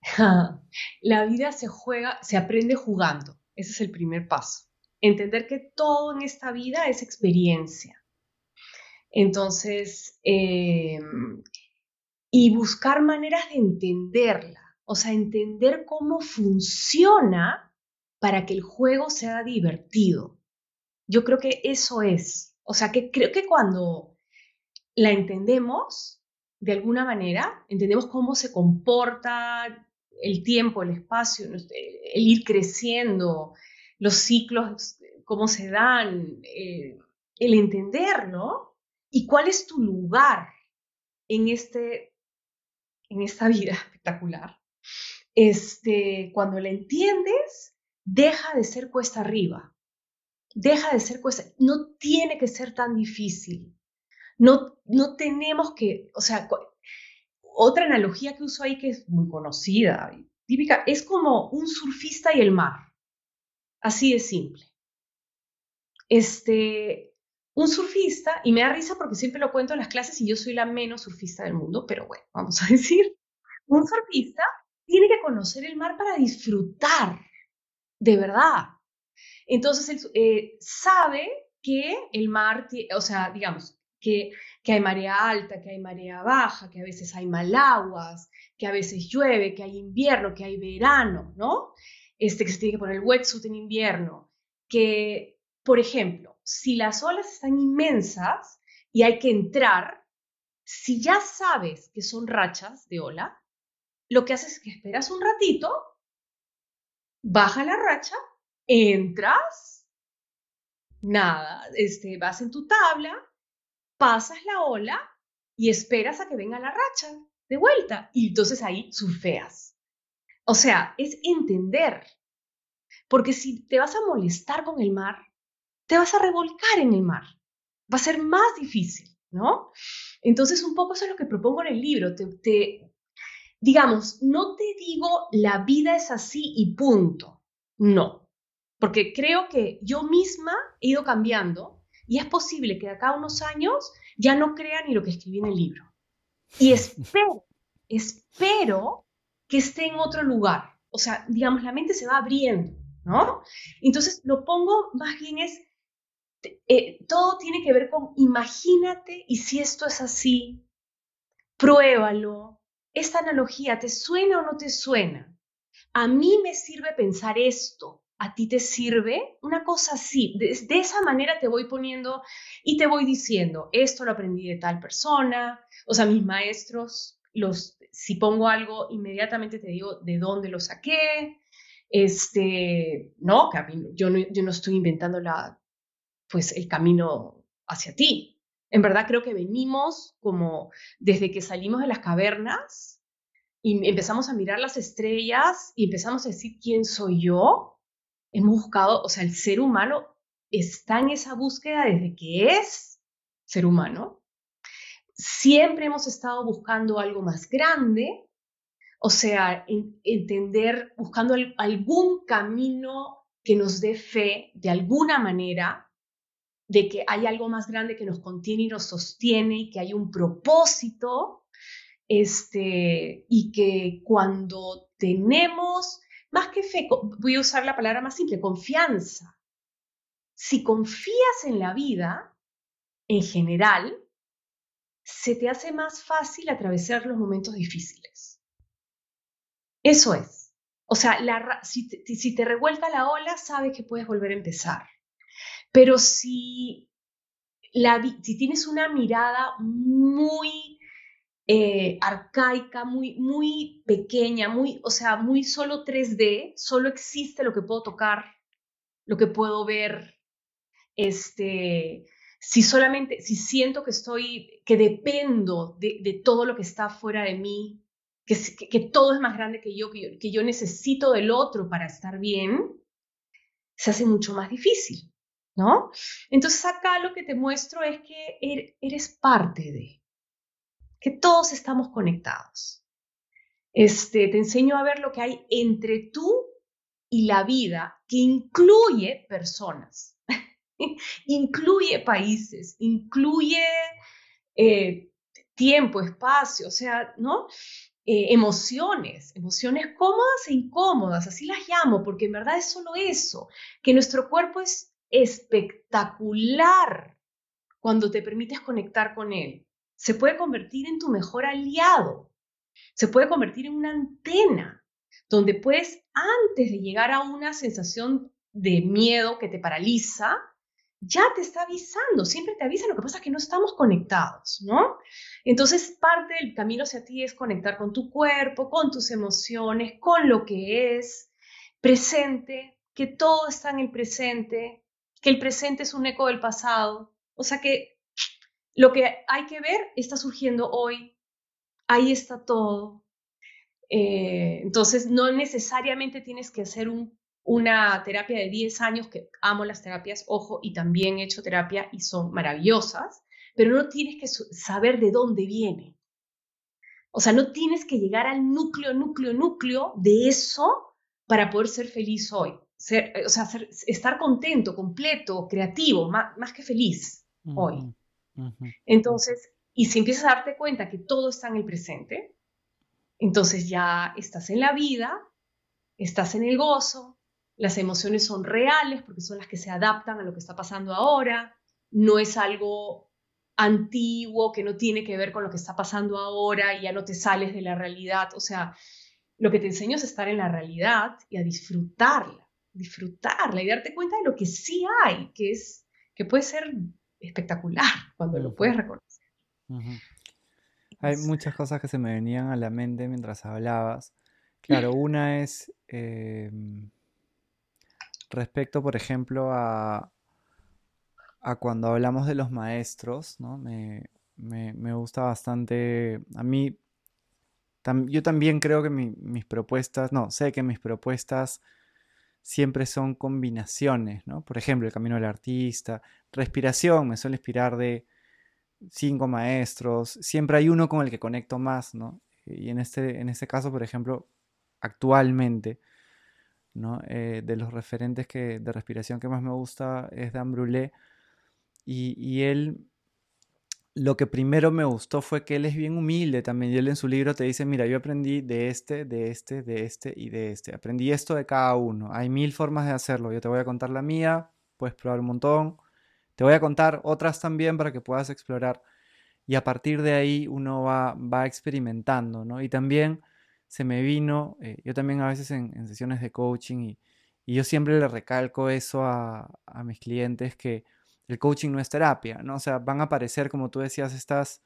La vida se juega, se aprende jugando. Ese es el primer paso. Entender que todo en esta vida es experiencia. Entonces, em, y buscar maneras de entenderla o sea, entender cómo funciona para que el juego sea divertido. Yo creo que eso es. O sea, que creo que cuando la entendemos, de alguna manera, entendemos cómo se comporta el tiempo, el espacio, el ir creciendo, los ciclos, cómo se dan, eh, el entenderlo y cuál es tu lugar en, este, en esta vida espectacular este, cuando la entiendes, deja de ser cuesta arriba. Deja de ser cuesta. No tiene que ser tan difícil. No, no tenemos que, o sea, otra analogía que uso ahí que es muy conocida, típica, es como un surfista y el mar. Así de simple. Este, un surfista, y me da risa porque siempre lo cuento en las clases y yo soy la menos surfista del mundo, pero bueno, vamos a decir, un surfista tiene que conocer el mar para disfrutar, de verdad. Entonces, él eh, sabe que el mar, o sea, digamos, que, que hay marea alta, que hay marea baja, que a veces hay malaguas, que a veces llueve, que hay invierno, que hay verano, ¿no? Este, que se tiene que poner el wetsuit en invierno, que, por ejemplo, si las olas están inmensas y hay que entrar, si ya sabes que son rachas de ola, lo que haces es que esperas un ratito, baja la racha, entras, nada, este, vas en tu tabla, pasas la ola y esperas a que venga la racha de vuelta y entonces ahí surfeas. O sea, es entender. Porque si te vas a molestar con el mar, te vas a revolcar en el mar. Va a ser más difícil, ¿no? Entonces, un poco eso es lo que propongo en el libro. Te, te, digamos, no te digo la vida es así y punto. No, porque creo que yo misma he ido cambiando y es posible que de acá a unos años ya no crea ni lo que escribí en el libro. Y espero, espero que esté en otro lugar. O sea, digamos, la mente se va abriendo, ¿no? Entonces, lo pongo más bien es, eh, todo tiene que ver con imagínate y si esto es así, pruébalo, esta analogía, ¿te suena o no te suena? A mí me sirve pensar esto, a ti te sirve una cosa así. De, esa manera te voy poniendo y te voy diciendo, esto lo aprendí de tal persona, o sea, mis maestros, los, si pongo algo, inmediatamente te digo de dónde lo saqué. Este, no, yo no, yo no estoy inventando la, pues, el camino hacia ti. En verdad creo que venimos como desde que salimos de las cavernas y empezamos a mirar las estrellas y empezamos a decir quién soy yo. Hemos buscado, o sea, el ser humano está en esa búsqueda desde que es ser humano. Siempre hemos estado buscando algo más grande, o sea, entender, buscando algún camino que nos dé fe de alguna manera de que hay algo más grande que nos contiene y nos sostiene y que hay un propósito, este, y que cuando tenemos más que fe, voy a usar la palabra más simple, confianza. Si confías en la vida, en general, se te hace más fácil atravesar los momentos difíciles. Eso es. O sea, si, te, revuelca la ola, sabes que puedes volver a empezar. Pero si, si tienes una mirada muy eh, arcaica, muy, muy pequeña, muy, o sea, muy solo 3D, solo existe lo que puedo tocar, lo que puedo ver, este, si solamente, si siento que estoy, que dependo de, todo lo que está fuera de mí, que, que, todo es más grande que yo, que yo, necesito del otro para estar bien, se hace mucho más difícil, ¿no? Entonces acá lo que te muestro es que er, eres parte de, que todos estamos conectados. Este, te enseño a ver lo que hay entre tú y la vida, que incluye personas. incluye países, incluye eh, tiempo, espacio, o sea, ¿no? Eh, emociones, emociones cómodas e incómodas, así las llamo, porque en verdad es solo eso, que nuestro cuerpo es espectacular cuando te permites conectar con él. Se puede convertir en tu mejor aliado, se puede convertir en una antena, donde puedes, antes de llegar a una sensación de miedo que te paraliza, ya te está avisando, siempre te avisa, lo que pasa es que no estamos conectados, ¿no? Entonces, parte del camino hacia ti es conectar con tu cuerpo, con tus emociones, con lo que es presente, que todo está en el presente, que el presente es un eco del pasado, o sea que lo que hay que ver está surgiendo hoy, ahí está todo. Eh, entonces, no necesariamente tienes que hacer un una terapia de 10 años, que amo las terapias, ojo, y también he hecho terapia y son maravillosas, pero no tienes que saber de dónde viene. O sea, no tienes que llegar al núcleo, núcleo, núcleo de eso para poder ser feliz hoy. Ser, o sea, estar contento, completo, creativo, más, que feliz hoy. Entonces, y si empiezas a darte cuenta que todo está en el presente, entonces ya estás en la vida, estás en el gozo, las emociones son reales porque son las que se adaptan a lo que está pasando ahora, no es algo antiguo que no tiene que ver con lo que está pasando ahora y ya no te sales de la realidad, o sea, lo que te enseño es estar en la realidad y a disfrutarla, disfrutarla y darte cuenta de lo que sí hay, que es que puede ser espectacular cuando lo puedes reconocer. Hay muchas cosas que se me venían a la mente mientras hablabas. Claro, una es em, respecto, por ejemplo, a, cuando hablamos de los maestros, ¿no? Me, gusta bastante, a mí, yo también creo que mis propuestas, no, sé que mis propuestas siempre son combinaciones, ¿no? Por ejemplo, el camino del artista, respiración, me suele inspirar de cinco maestros, siempre hay uno con el que conecto más, ¿no? Y en este, en este caso, por ejemplo, actualmente, eh, de los referentes que, de respiración que más me gusta es Dan Brulé. Y, él, lo que primero me gustó fue que él es bien humilde también. Y él en su libro te dice, mira, yo aprendí de este, de este, de este y de este. Aprendí esto de cada uno. Hay mil formas de hacerlo. Yo te voy a contar la mía, puedes probar un montón. Te voy a contar otras también para que puedas explorar. Y a partir de ahí uno va, va experimentando, ¿no? Y también se me vino, eh, yo también a veces en, sesiones de coaching y, yo siempre le recalco eso a, mis clientes que el coaching no es terapia, ¿no? O sea, van a aparecer, como tú decías, estas,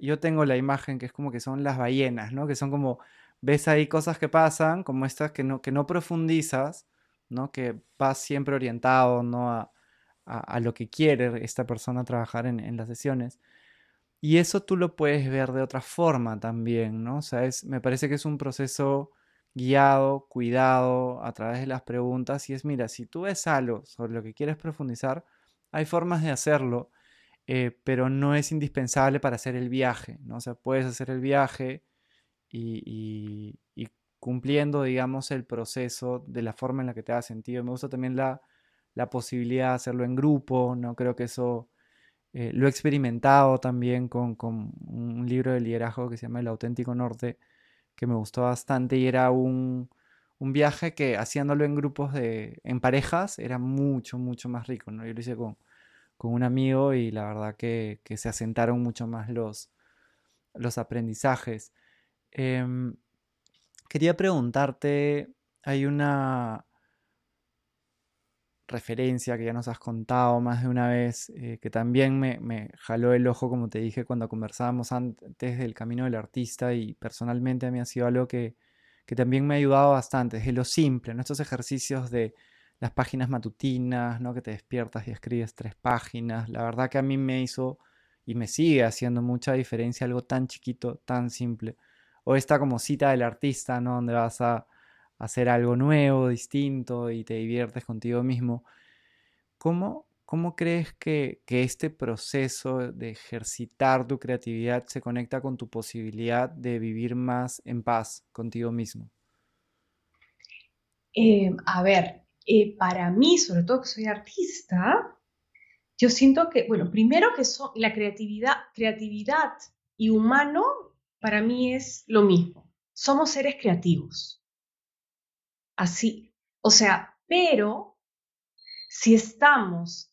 yo tengo la imagen que es como que son las ballenas, ¿no? Que son como, ves ahí cosas que pasan, como estas que no, que no profundizas, ¿no? Que vas siempre orientado, ¿no? A, lo que quiere esta persona trabajar en las sesiones. Y eso tú lo puedes ver de otra forma también, ¿no? O sea, me parece que es un proceso guiado, cuidado a través de las preguntas y es, mira, si tú ves algo sobre lo que quieres profundizar, hay formas de hacerlo, eh, pero no es indispensable para hacer el viaje, ¿no? O sea, puedes hacer el viaje y, cumpliendo, digamos, el proceso de la forma en la que te ha sentido. Me gusta también la, la posibilidad de hacerlo en grupo, ¿no? Creo que eso eh, lo he experimentado también con, un libro de liderazgo que se llama El auténtico norte, que me gustó bastante y era un, un viaje que haciéndolo en grupos de, en parejas, era mucho, mucho más rico, ¿no? Yo lo hice con, con un amigo y la verdad que, se asentaron mucho más los, los aprendizajes. Em, quería preguntarte, hay una referencia que ya nos has contado más de una vez, eh, que también me, me, jaló el ojo, como te dije, cuando conversábamos antes del camino del artista y personalmente a mí ha sido algo que, que también me ha ayudado bastante, es lo simple, nuestros ejercicios de las páginas matutinas, ¿no? que te despiertas y escribes tres páginas, la verdad que a mí me hizo y me sigue haciendo mucha diferencia algo tan chiquito, tan simple. O esta como cita del artista, ¿no? donde vas a hacer algo nuevo, distinto y te diviertes contigo mismo. ¿Cómo, cómo crees que, que, este proceso de ejercitar tu creatividad se conecta con tu posibilidad de vivir más en paz contigo mismo? Eh, a ver, eh, para mí, sobre todo que soy artista, yo siento que, bueno, primero que son, la creatividad, creatividad y humano para mí es lo mismo. Somos seres creativos así. O sea, pero si estamos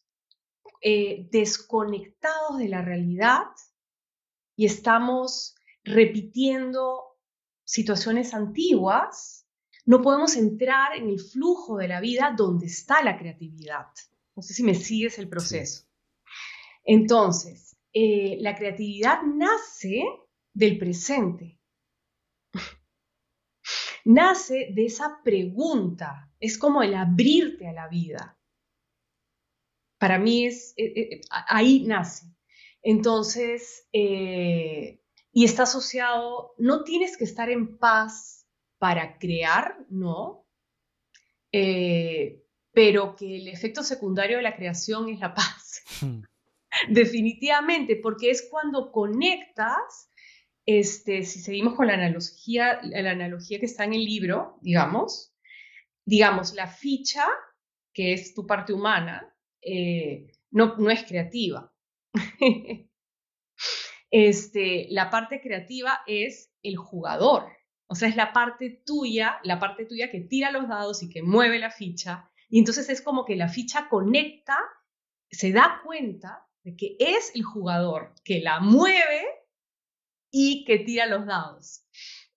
eh, desconectados de la realidad y estamos repitiendo situaciones antiguas, no podemos entrar en el flujo de la vida donde está la creatividad. No sé si me sigues el proceso. Entonces, eh, la creatividad nace del presente nace de esa pregunta, es como el abrirte a la vida. Para mí es, eh, eh, ahí nace. Entonces, eh, y está asociado, no tienes que estar en paz para crear, ¿no? pero que el efecto secundario de la creación es la paz. Hmm. Definitivamente, porque es cuando conectas este, si seguimos con la analogía, la analogía que está en el libro, digamos, digamos, la ficha, que es tu parte humana, eh, no, es creativa. este, la parte creativa es el jugador, o sea, es la parte tuya, la parte tuya que tira los dados y que mueve la ficha. Y entonces es como que la ficha conecta, se da cuenta de que es el jugador que la mueve y que tira los dados.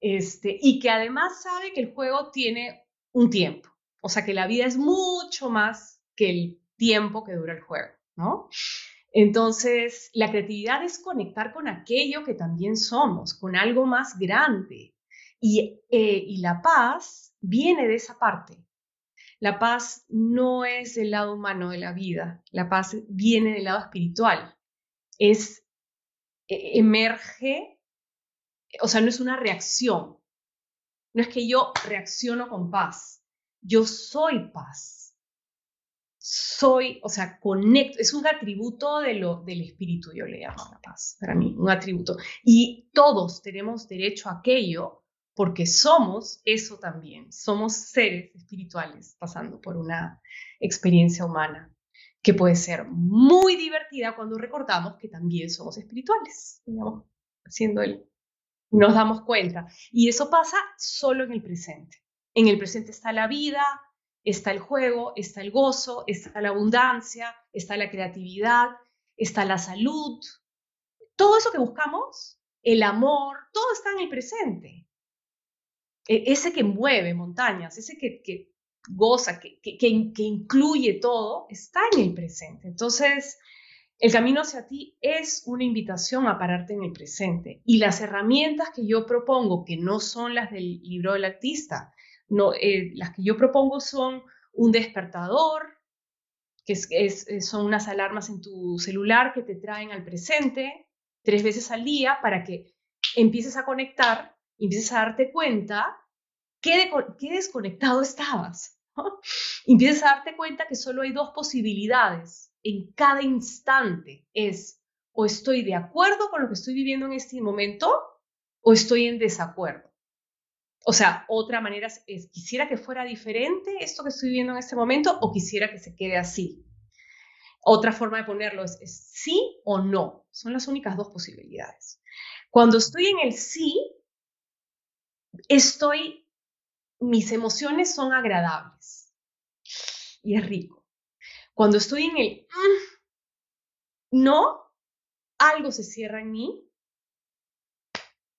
Este, y que además sabe que el juego tiene un tiempo. O sea, que la vida es mucho más que el tiempo que dura el juego, ¿no? Entonces, la creatividad es conectar con aquello que también somos, con algo más grande. Y, eh, y la paz viene de esa parte. La paz no es el lado humano de la vida, la paz viene del lado espiritual. Es, e, emerge o sea, no es una reacción. No es que yo reacciono con paz. Yo soy paz. Soy, o sea, conecto, es un atributo de lo, del espíritu, yo le llamo la paz, para mí, un atributo. Y todos tenemos derecho a aquello porque somos eso también, somos seres espirituales pasando por una experiencia humana que puede ser muy divertida cuando recordamos que también somos espirituales, digamos, haciendo el nos damos cuenta. Y eso pasa solo en el presente. En el presente está la vida, está el juego, está el gozo, está la abundancia, está la creatividad, está la salud. Todo eso que buscamos, el amor, todo está en el presente. E, ese que mueve montañas, ese que, que goza, que, que, que, incluye todo, está en el presente. Entonces, el camino hacia ti es una invitación a pararte en el presente y las herramientas que yo propongo, que no son las del libro del artista, no, eh, las que yo propongo son un despertador, que son unas alarmas en tu celular que te traen al presente tres veces al día para que empieces a conectar, empieces a darte cuenta qué, desconectado estabas. Empieces a darte cuenta que solo hay dos posibilidades en cada instante es o estoy de acuerdo con lo que estoy viviendo en este momento o estoy en desacuerdo. O sea, otra manera es, quisiera que fuera diferente esto que estoy viviendo en este momento o quisiera que se quede así. Otra forma de ponerlo es, sí o no. Son las únicas dos posibilidades. Cuando estoy en el sí, estoy mis emociones son agradables y es rico. Cuando estoy en el mm, no, algo se cierra en mí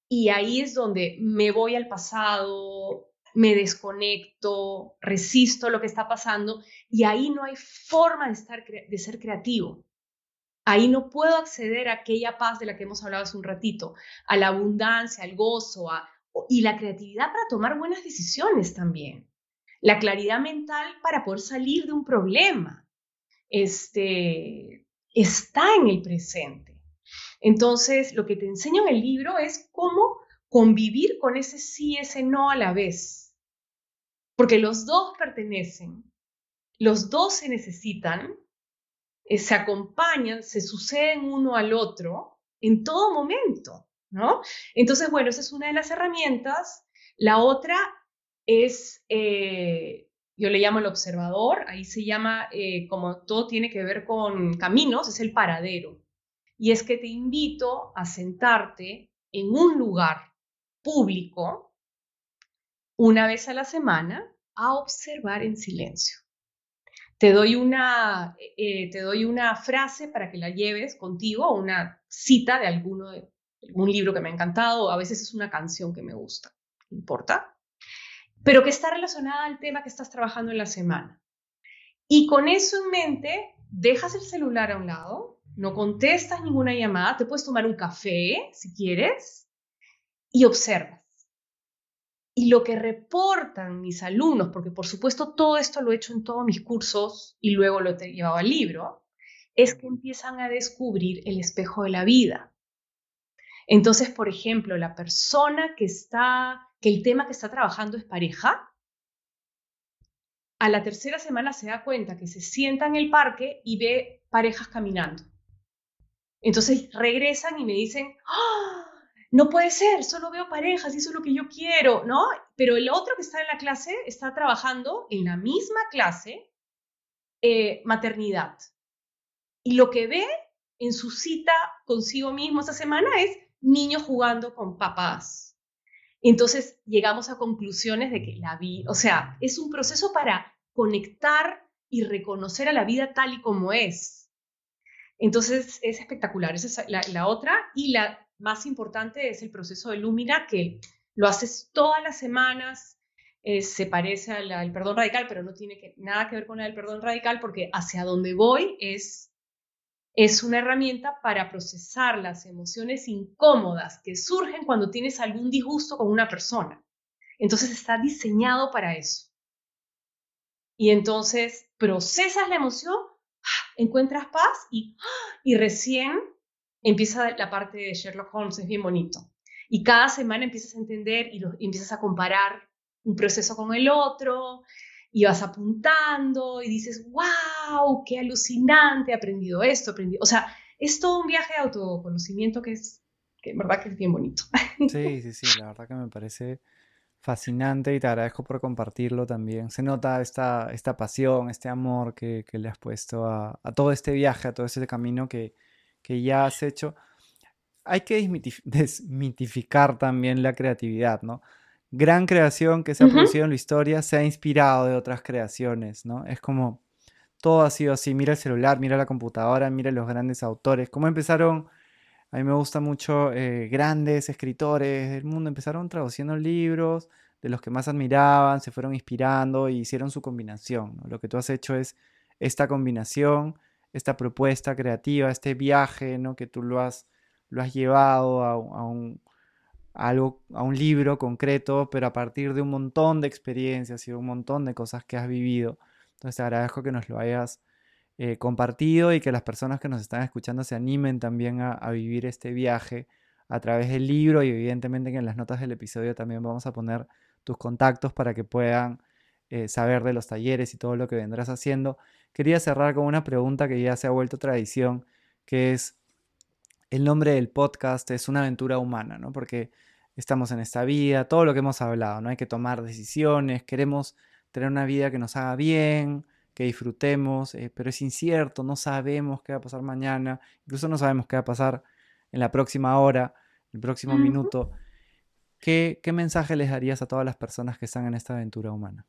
y ahí es donde me voy al pasado, me desconecto, resisto lo que está pasando y ahí no hay forma de, estar, de ser creativo. Ahí no puedo acceder a aquella paz de la que hemos hablado hace un ratito, a la abundancia, al gozo a, y la creatividad para tomar buenas decisiones también. La claridad mental para poder salir de un problema. Este, está en el presente. Entonces, lo que te enseño en el libro es cómo convivir con ese sí, ese no a la vez. Porque los dos pertenecen, los dos se necesitan, eh, se acompañan, se suceden uno al otro en todo momento, ¿no? Entonces, bueno, esa es una de las herramientas. La otra es, eh, yo le llamo el observador, ahí se llama, eh, como todo tiene que ver con caminos, es el paradero. Y es que te invito a sentarte en un lugar público una vez a la semana a observar en silencio. Te doy una, eh, te doy una frase para que la lleves contigo, una cita de alguno de algún libro que me ha encantado, a veces es una canción que me gusta, importa, pero que está relacionada al tema que estás trabajando en la semana. Y con eso en mente, dejas el celular a un lado, no contestas ninguna llamada, te puedes tomar un café si quieres y observas. Y lo que reportan mis alumnos, porque por supuesto todo esto lo he hecho en todos mis cursos y luego lo he llevado al libro, es que empiezan a descubrir el espejo de la vida. Entonces, por ejemplo, la persona que está, que el tema que está trabajando es pareja, a la tercera semana se da cuenta que se sienta en el parque y ve parejas caminando. Entonces regresan y me dicen, ¡Ah! no puede ser, solo veo parejas y eso es lo que yo quiero, ¿no? Pero el otro que está en la clase está trabajando en la misma clase eh, maternidad. Y lo que ve en su cita consigo mismo esta semana es niños jugando con papás. Entonces llegamos a conclusiones de que la vida, o sea, es un proceso para conectar y reconocer a la vida tal y como es. Entonces es espectacular, esa es la otra. Y la más importante es el proceso de Lumina, que lo haces todas las semanas, eh, se parece al, perdón radical, pero no tiene que, nada que ver con el perdón radical, porque hacia donde voy es, es una herramienta para procesar las emociones incómodas que surgen cuando tienes algún disgusto con una persona. Entonces está diseñado para eso. Y entonces procesas la emoción, encuentras paz y, y recién empieza la parte de Sherlock Holmes, es bien bonito. Y cada semana empiezas a entender y, empiezas a comparar un proceso con el otro y vas apuntando y dices, wow, qué alucinante, he aprendido esto, aprendido. O sea, es todo un viaje de autoconocimiento que es, que en verdad que es bien bonito. Sí, sí, sí, la verdad que me parece fascinante y te agradezco por compartirlo también. Se nota esta, esta pasión, este amor que, que le has puesto a, a, todo este viaje, a todo este camino que, que ya has hecho, hay que desmitificar también la creatividad, ¿no? Gran creación que se ha producido en la historia se ha inspirado de otras creaciones, ¿no? Es como todo ha sido así, mira el celular, mira la computadora, mira los grandes autores, cómo empezaron, a mí me gusta mucho, eh, grandes escritores del mundo, empezaron traduciendo libros de los que más admiraban, se fueron inspirando y hicieron su combinación, Lo que tú has hecho es esta combinación esta propuesta creativa, este viaje, ¿no? Que tú lo has, lo has llevado a, un, algo, a un libro concreto, pero a partir de un montón de experiencias y un montón de cosas que has vivido. Entonces te agradezco que nos lo hayas eh, compartido y que las personas que nos están escuchando se animen también a, a, vivir este viaje a través del libro y evidentemente que en las notas del episodio también vamos a poner tus contactos para que puedan eh, saber de los talleres y todo lo que vendrás haciendo. Quería cerrar con una pregunta que ya se ha vuelto tradición, que es, el nombre del podcast es una aventura humana, ¿no? Porque estamos en esta vida, todo lo que hemos hablado, ¿no? Hay que tomar decisiones, queremos tener una vida que nos haga bien, que disfrutemos, eh, pero es incierto, no sabemos qué va a pasar mañana, incluso no sabemos qué va a pasar en la próxima hora, el próximo minuto. ¿qué, ¿qué mensaje les darías a todas las personas que están en esta aventura humana?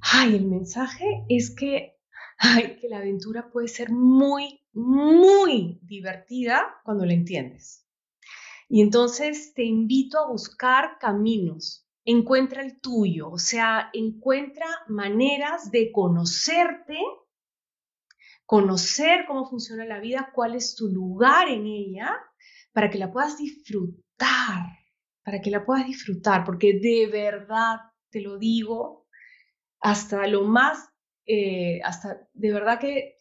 Ay, el mensaje es que, ay, que la aventura puede ser muy, muy divertida cuando la entiendes. Y entonces te invito a buscar caminos, encuentra el tuyo, o sea, encuentra maneras de conocerte, conocer cómo funciona la vida, cuál es tu lugar en ella, para que la puedas disfrutar, para que la puedas disfrutar, porque de verdad, te lo digo, hasta lo más, eh, hasta de verdad que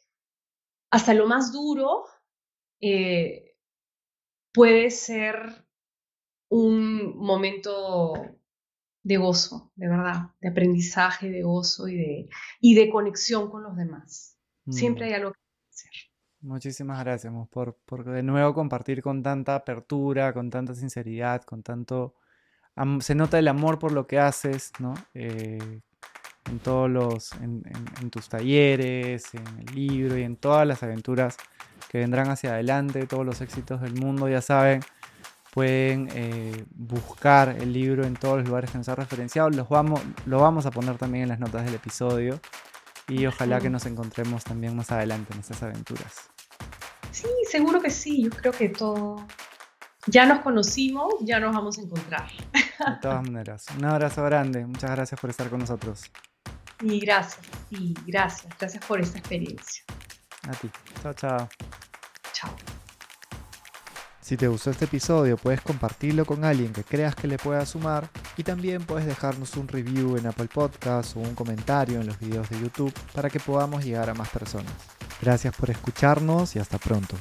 hasta lo más duro eh, puede ser un momento de gozo, de verdad, de aprendizaje, de gozo y de, y de conexión con los demás. Siempre mm. hay algo que hacer. Muchísimas gracias por, por de nuevo compartir con tanta apertura, con tanta sinceridad, con tanto... Se nota el amor por lo que haces, ¿no? Eh, en todos los, en, tus talleres, en el libro y en todas las aventuras que vendrán hacia adelante, todos los éxitos del mundo, ya saben, pueden eh, buscar el libro en todos los lugares que nos ha referenciado, los vamos, lo vamos a poner también en las notas del episodio y ojalá que nos encontremos también más adelante en estas aventuras. Sí, seguro que sí, yo creo que todo, ya nos conocimos, ya nos vamos a encontrar. De todas maneras, un abrazo grande, muchas gracias por estar con nosotros. Y gracias, sí, gracias, gracias por esta experiencia. A ti. Chao, chao. Chao. Si te gustó este episodio, puedes compartirlo con alguien que creas que le pueda sumar y también puedes dejarnos un review en Apple Podcasts o un comentario en los videos de YouTube para que podamos llegar a más personas. Gracias por escucharnos y hasta pronto.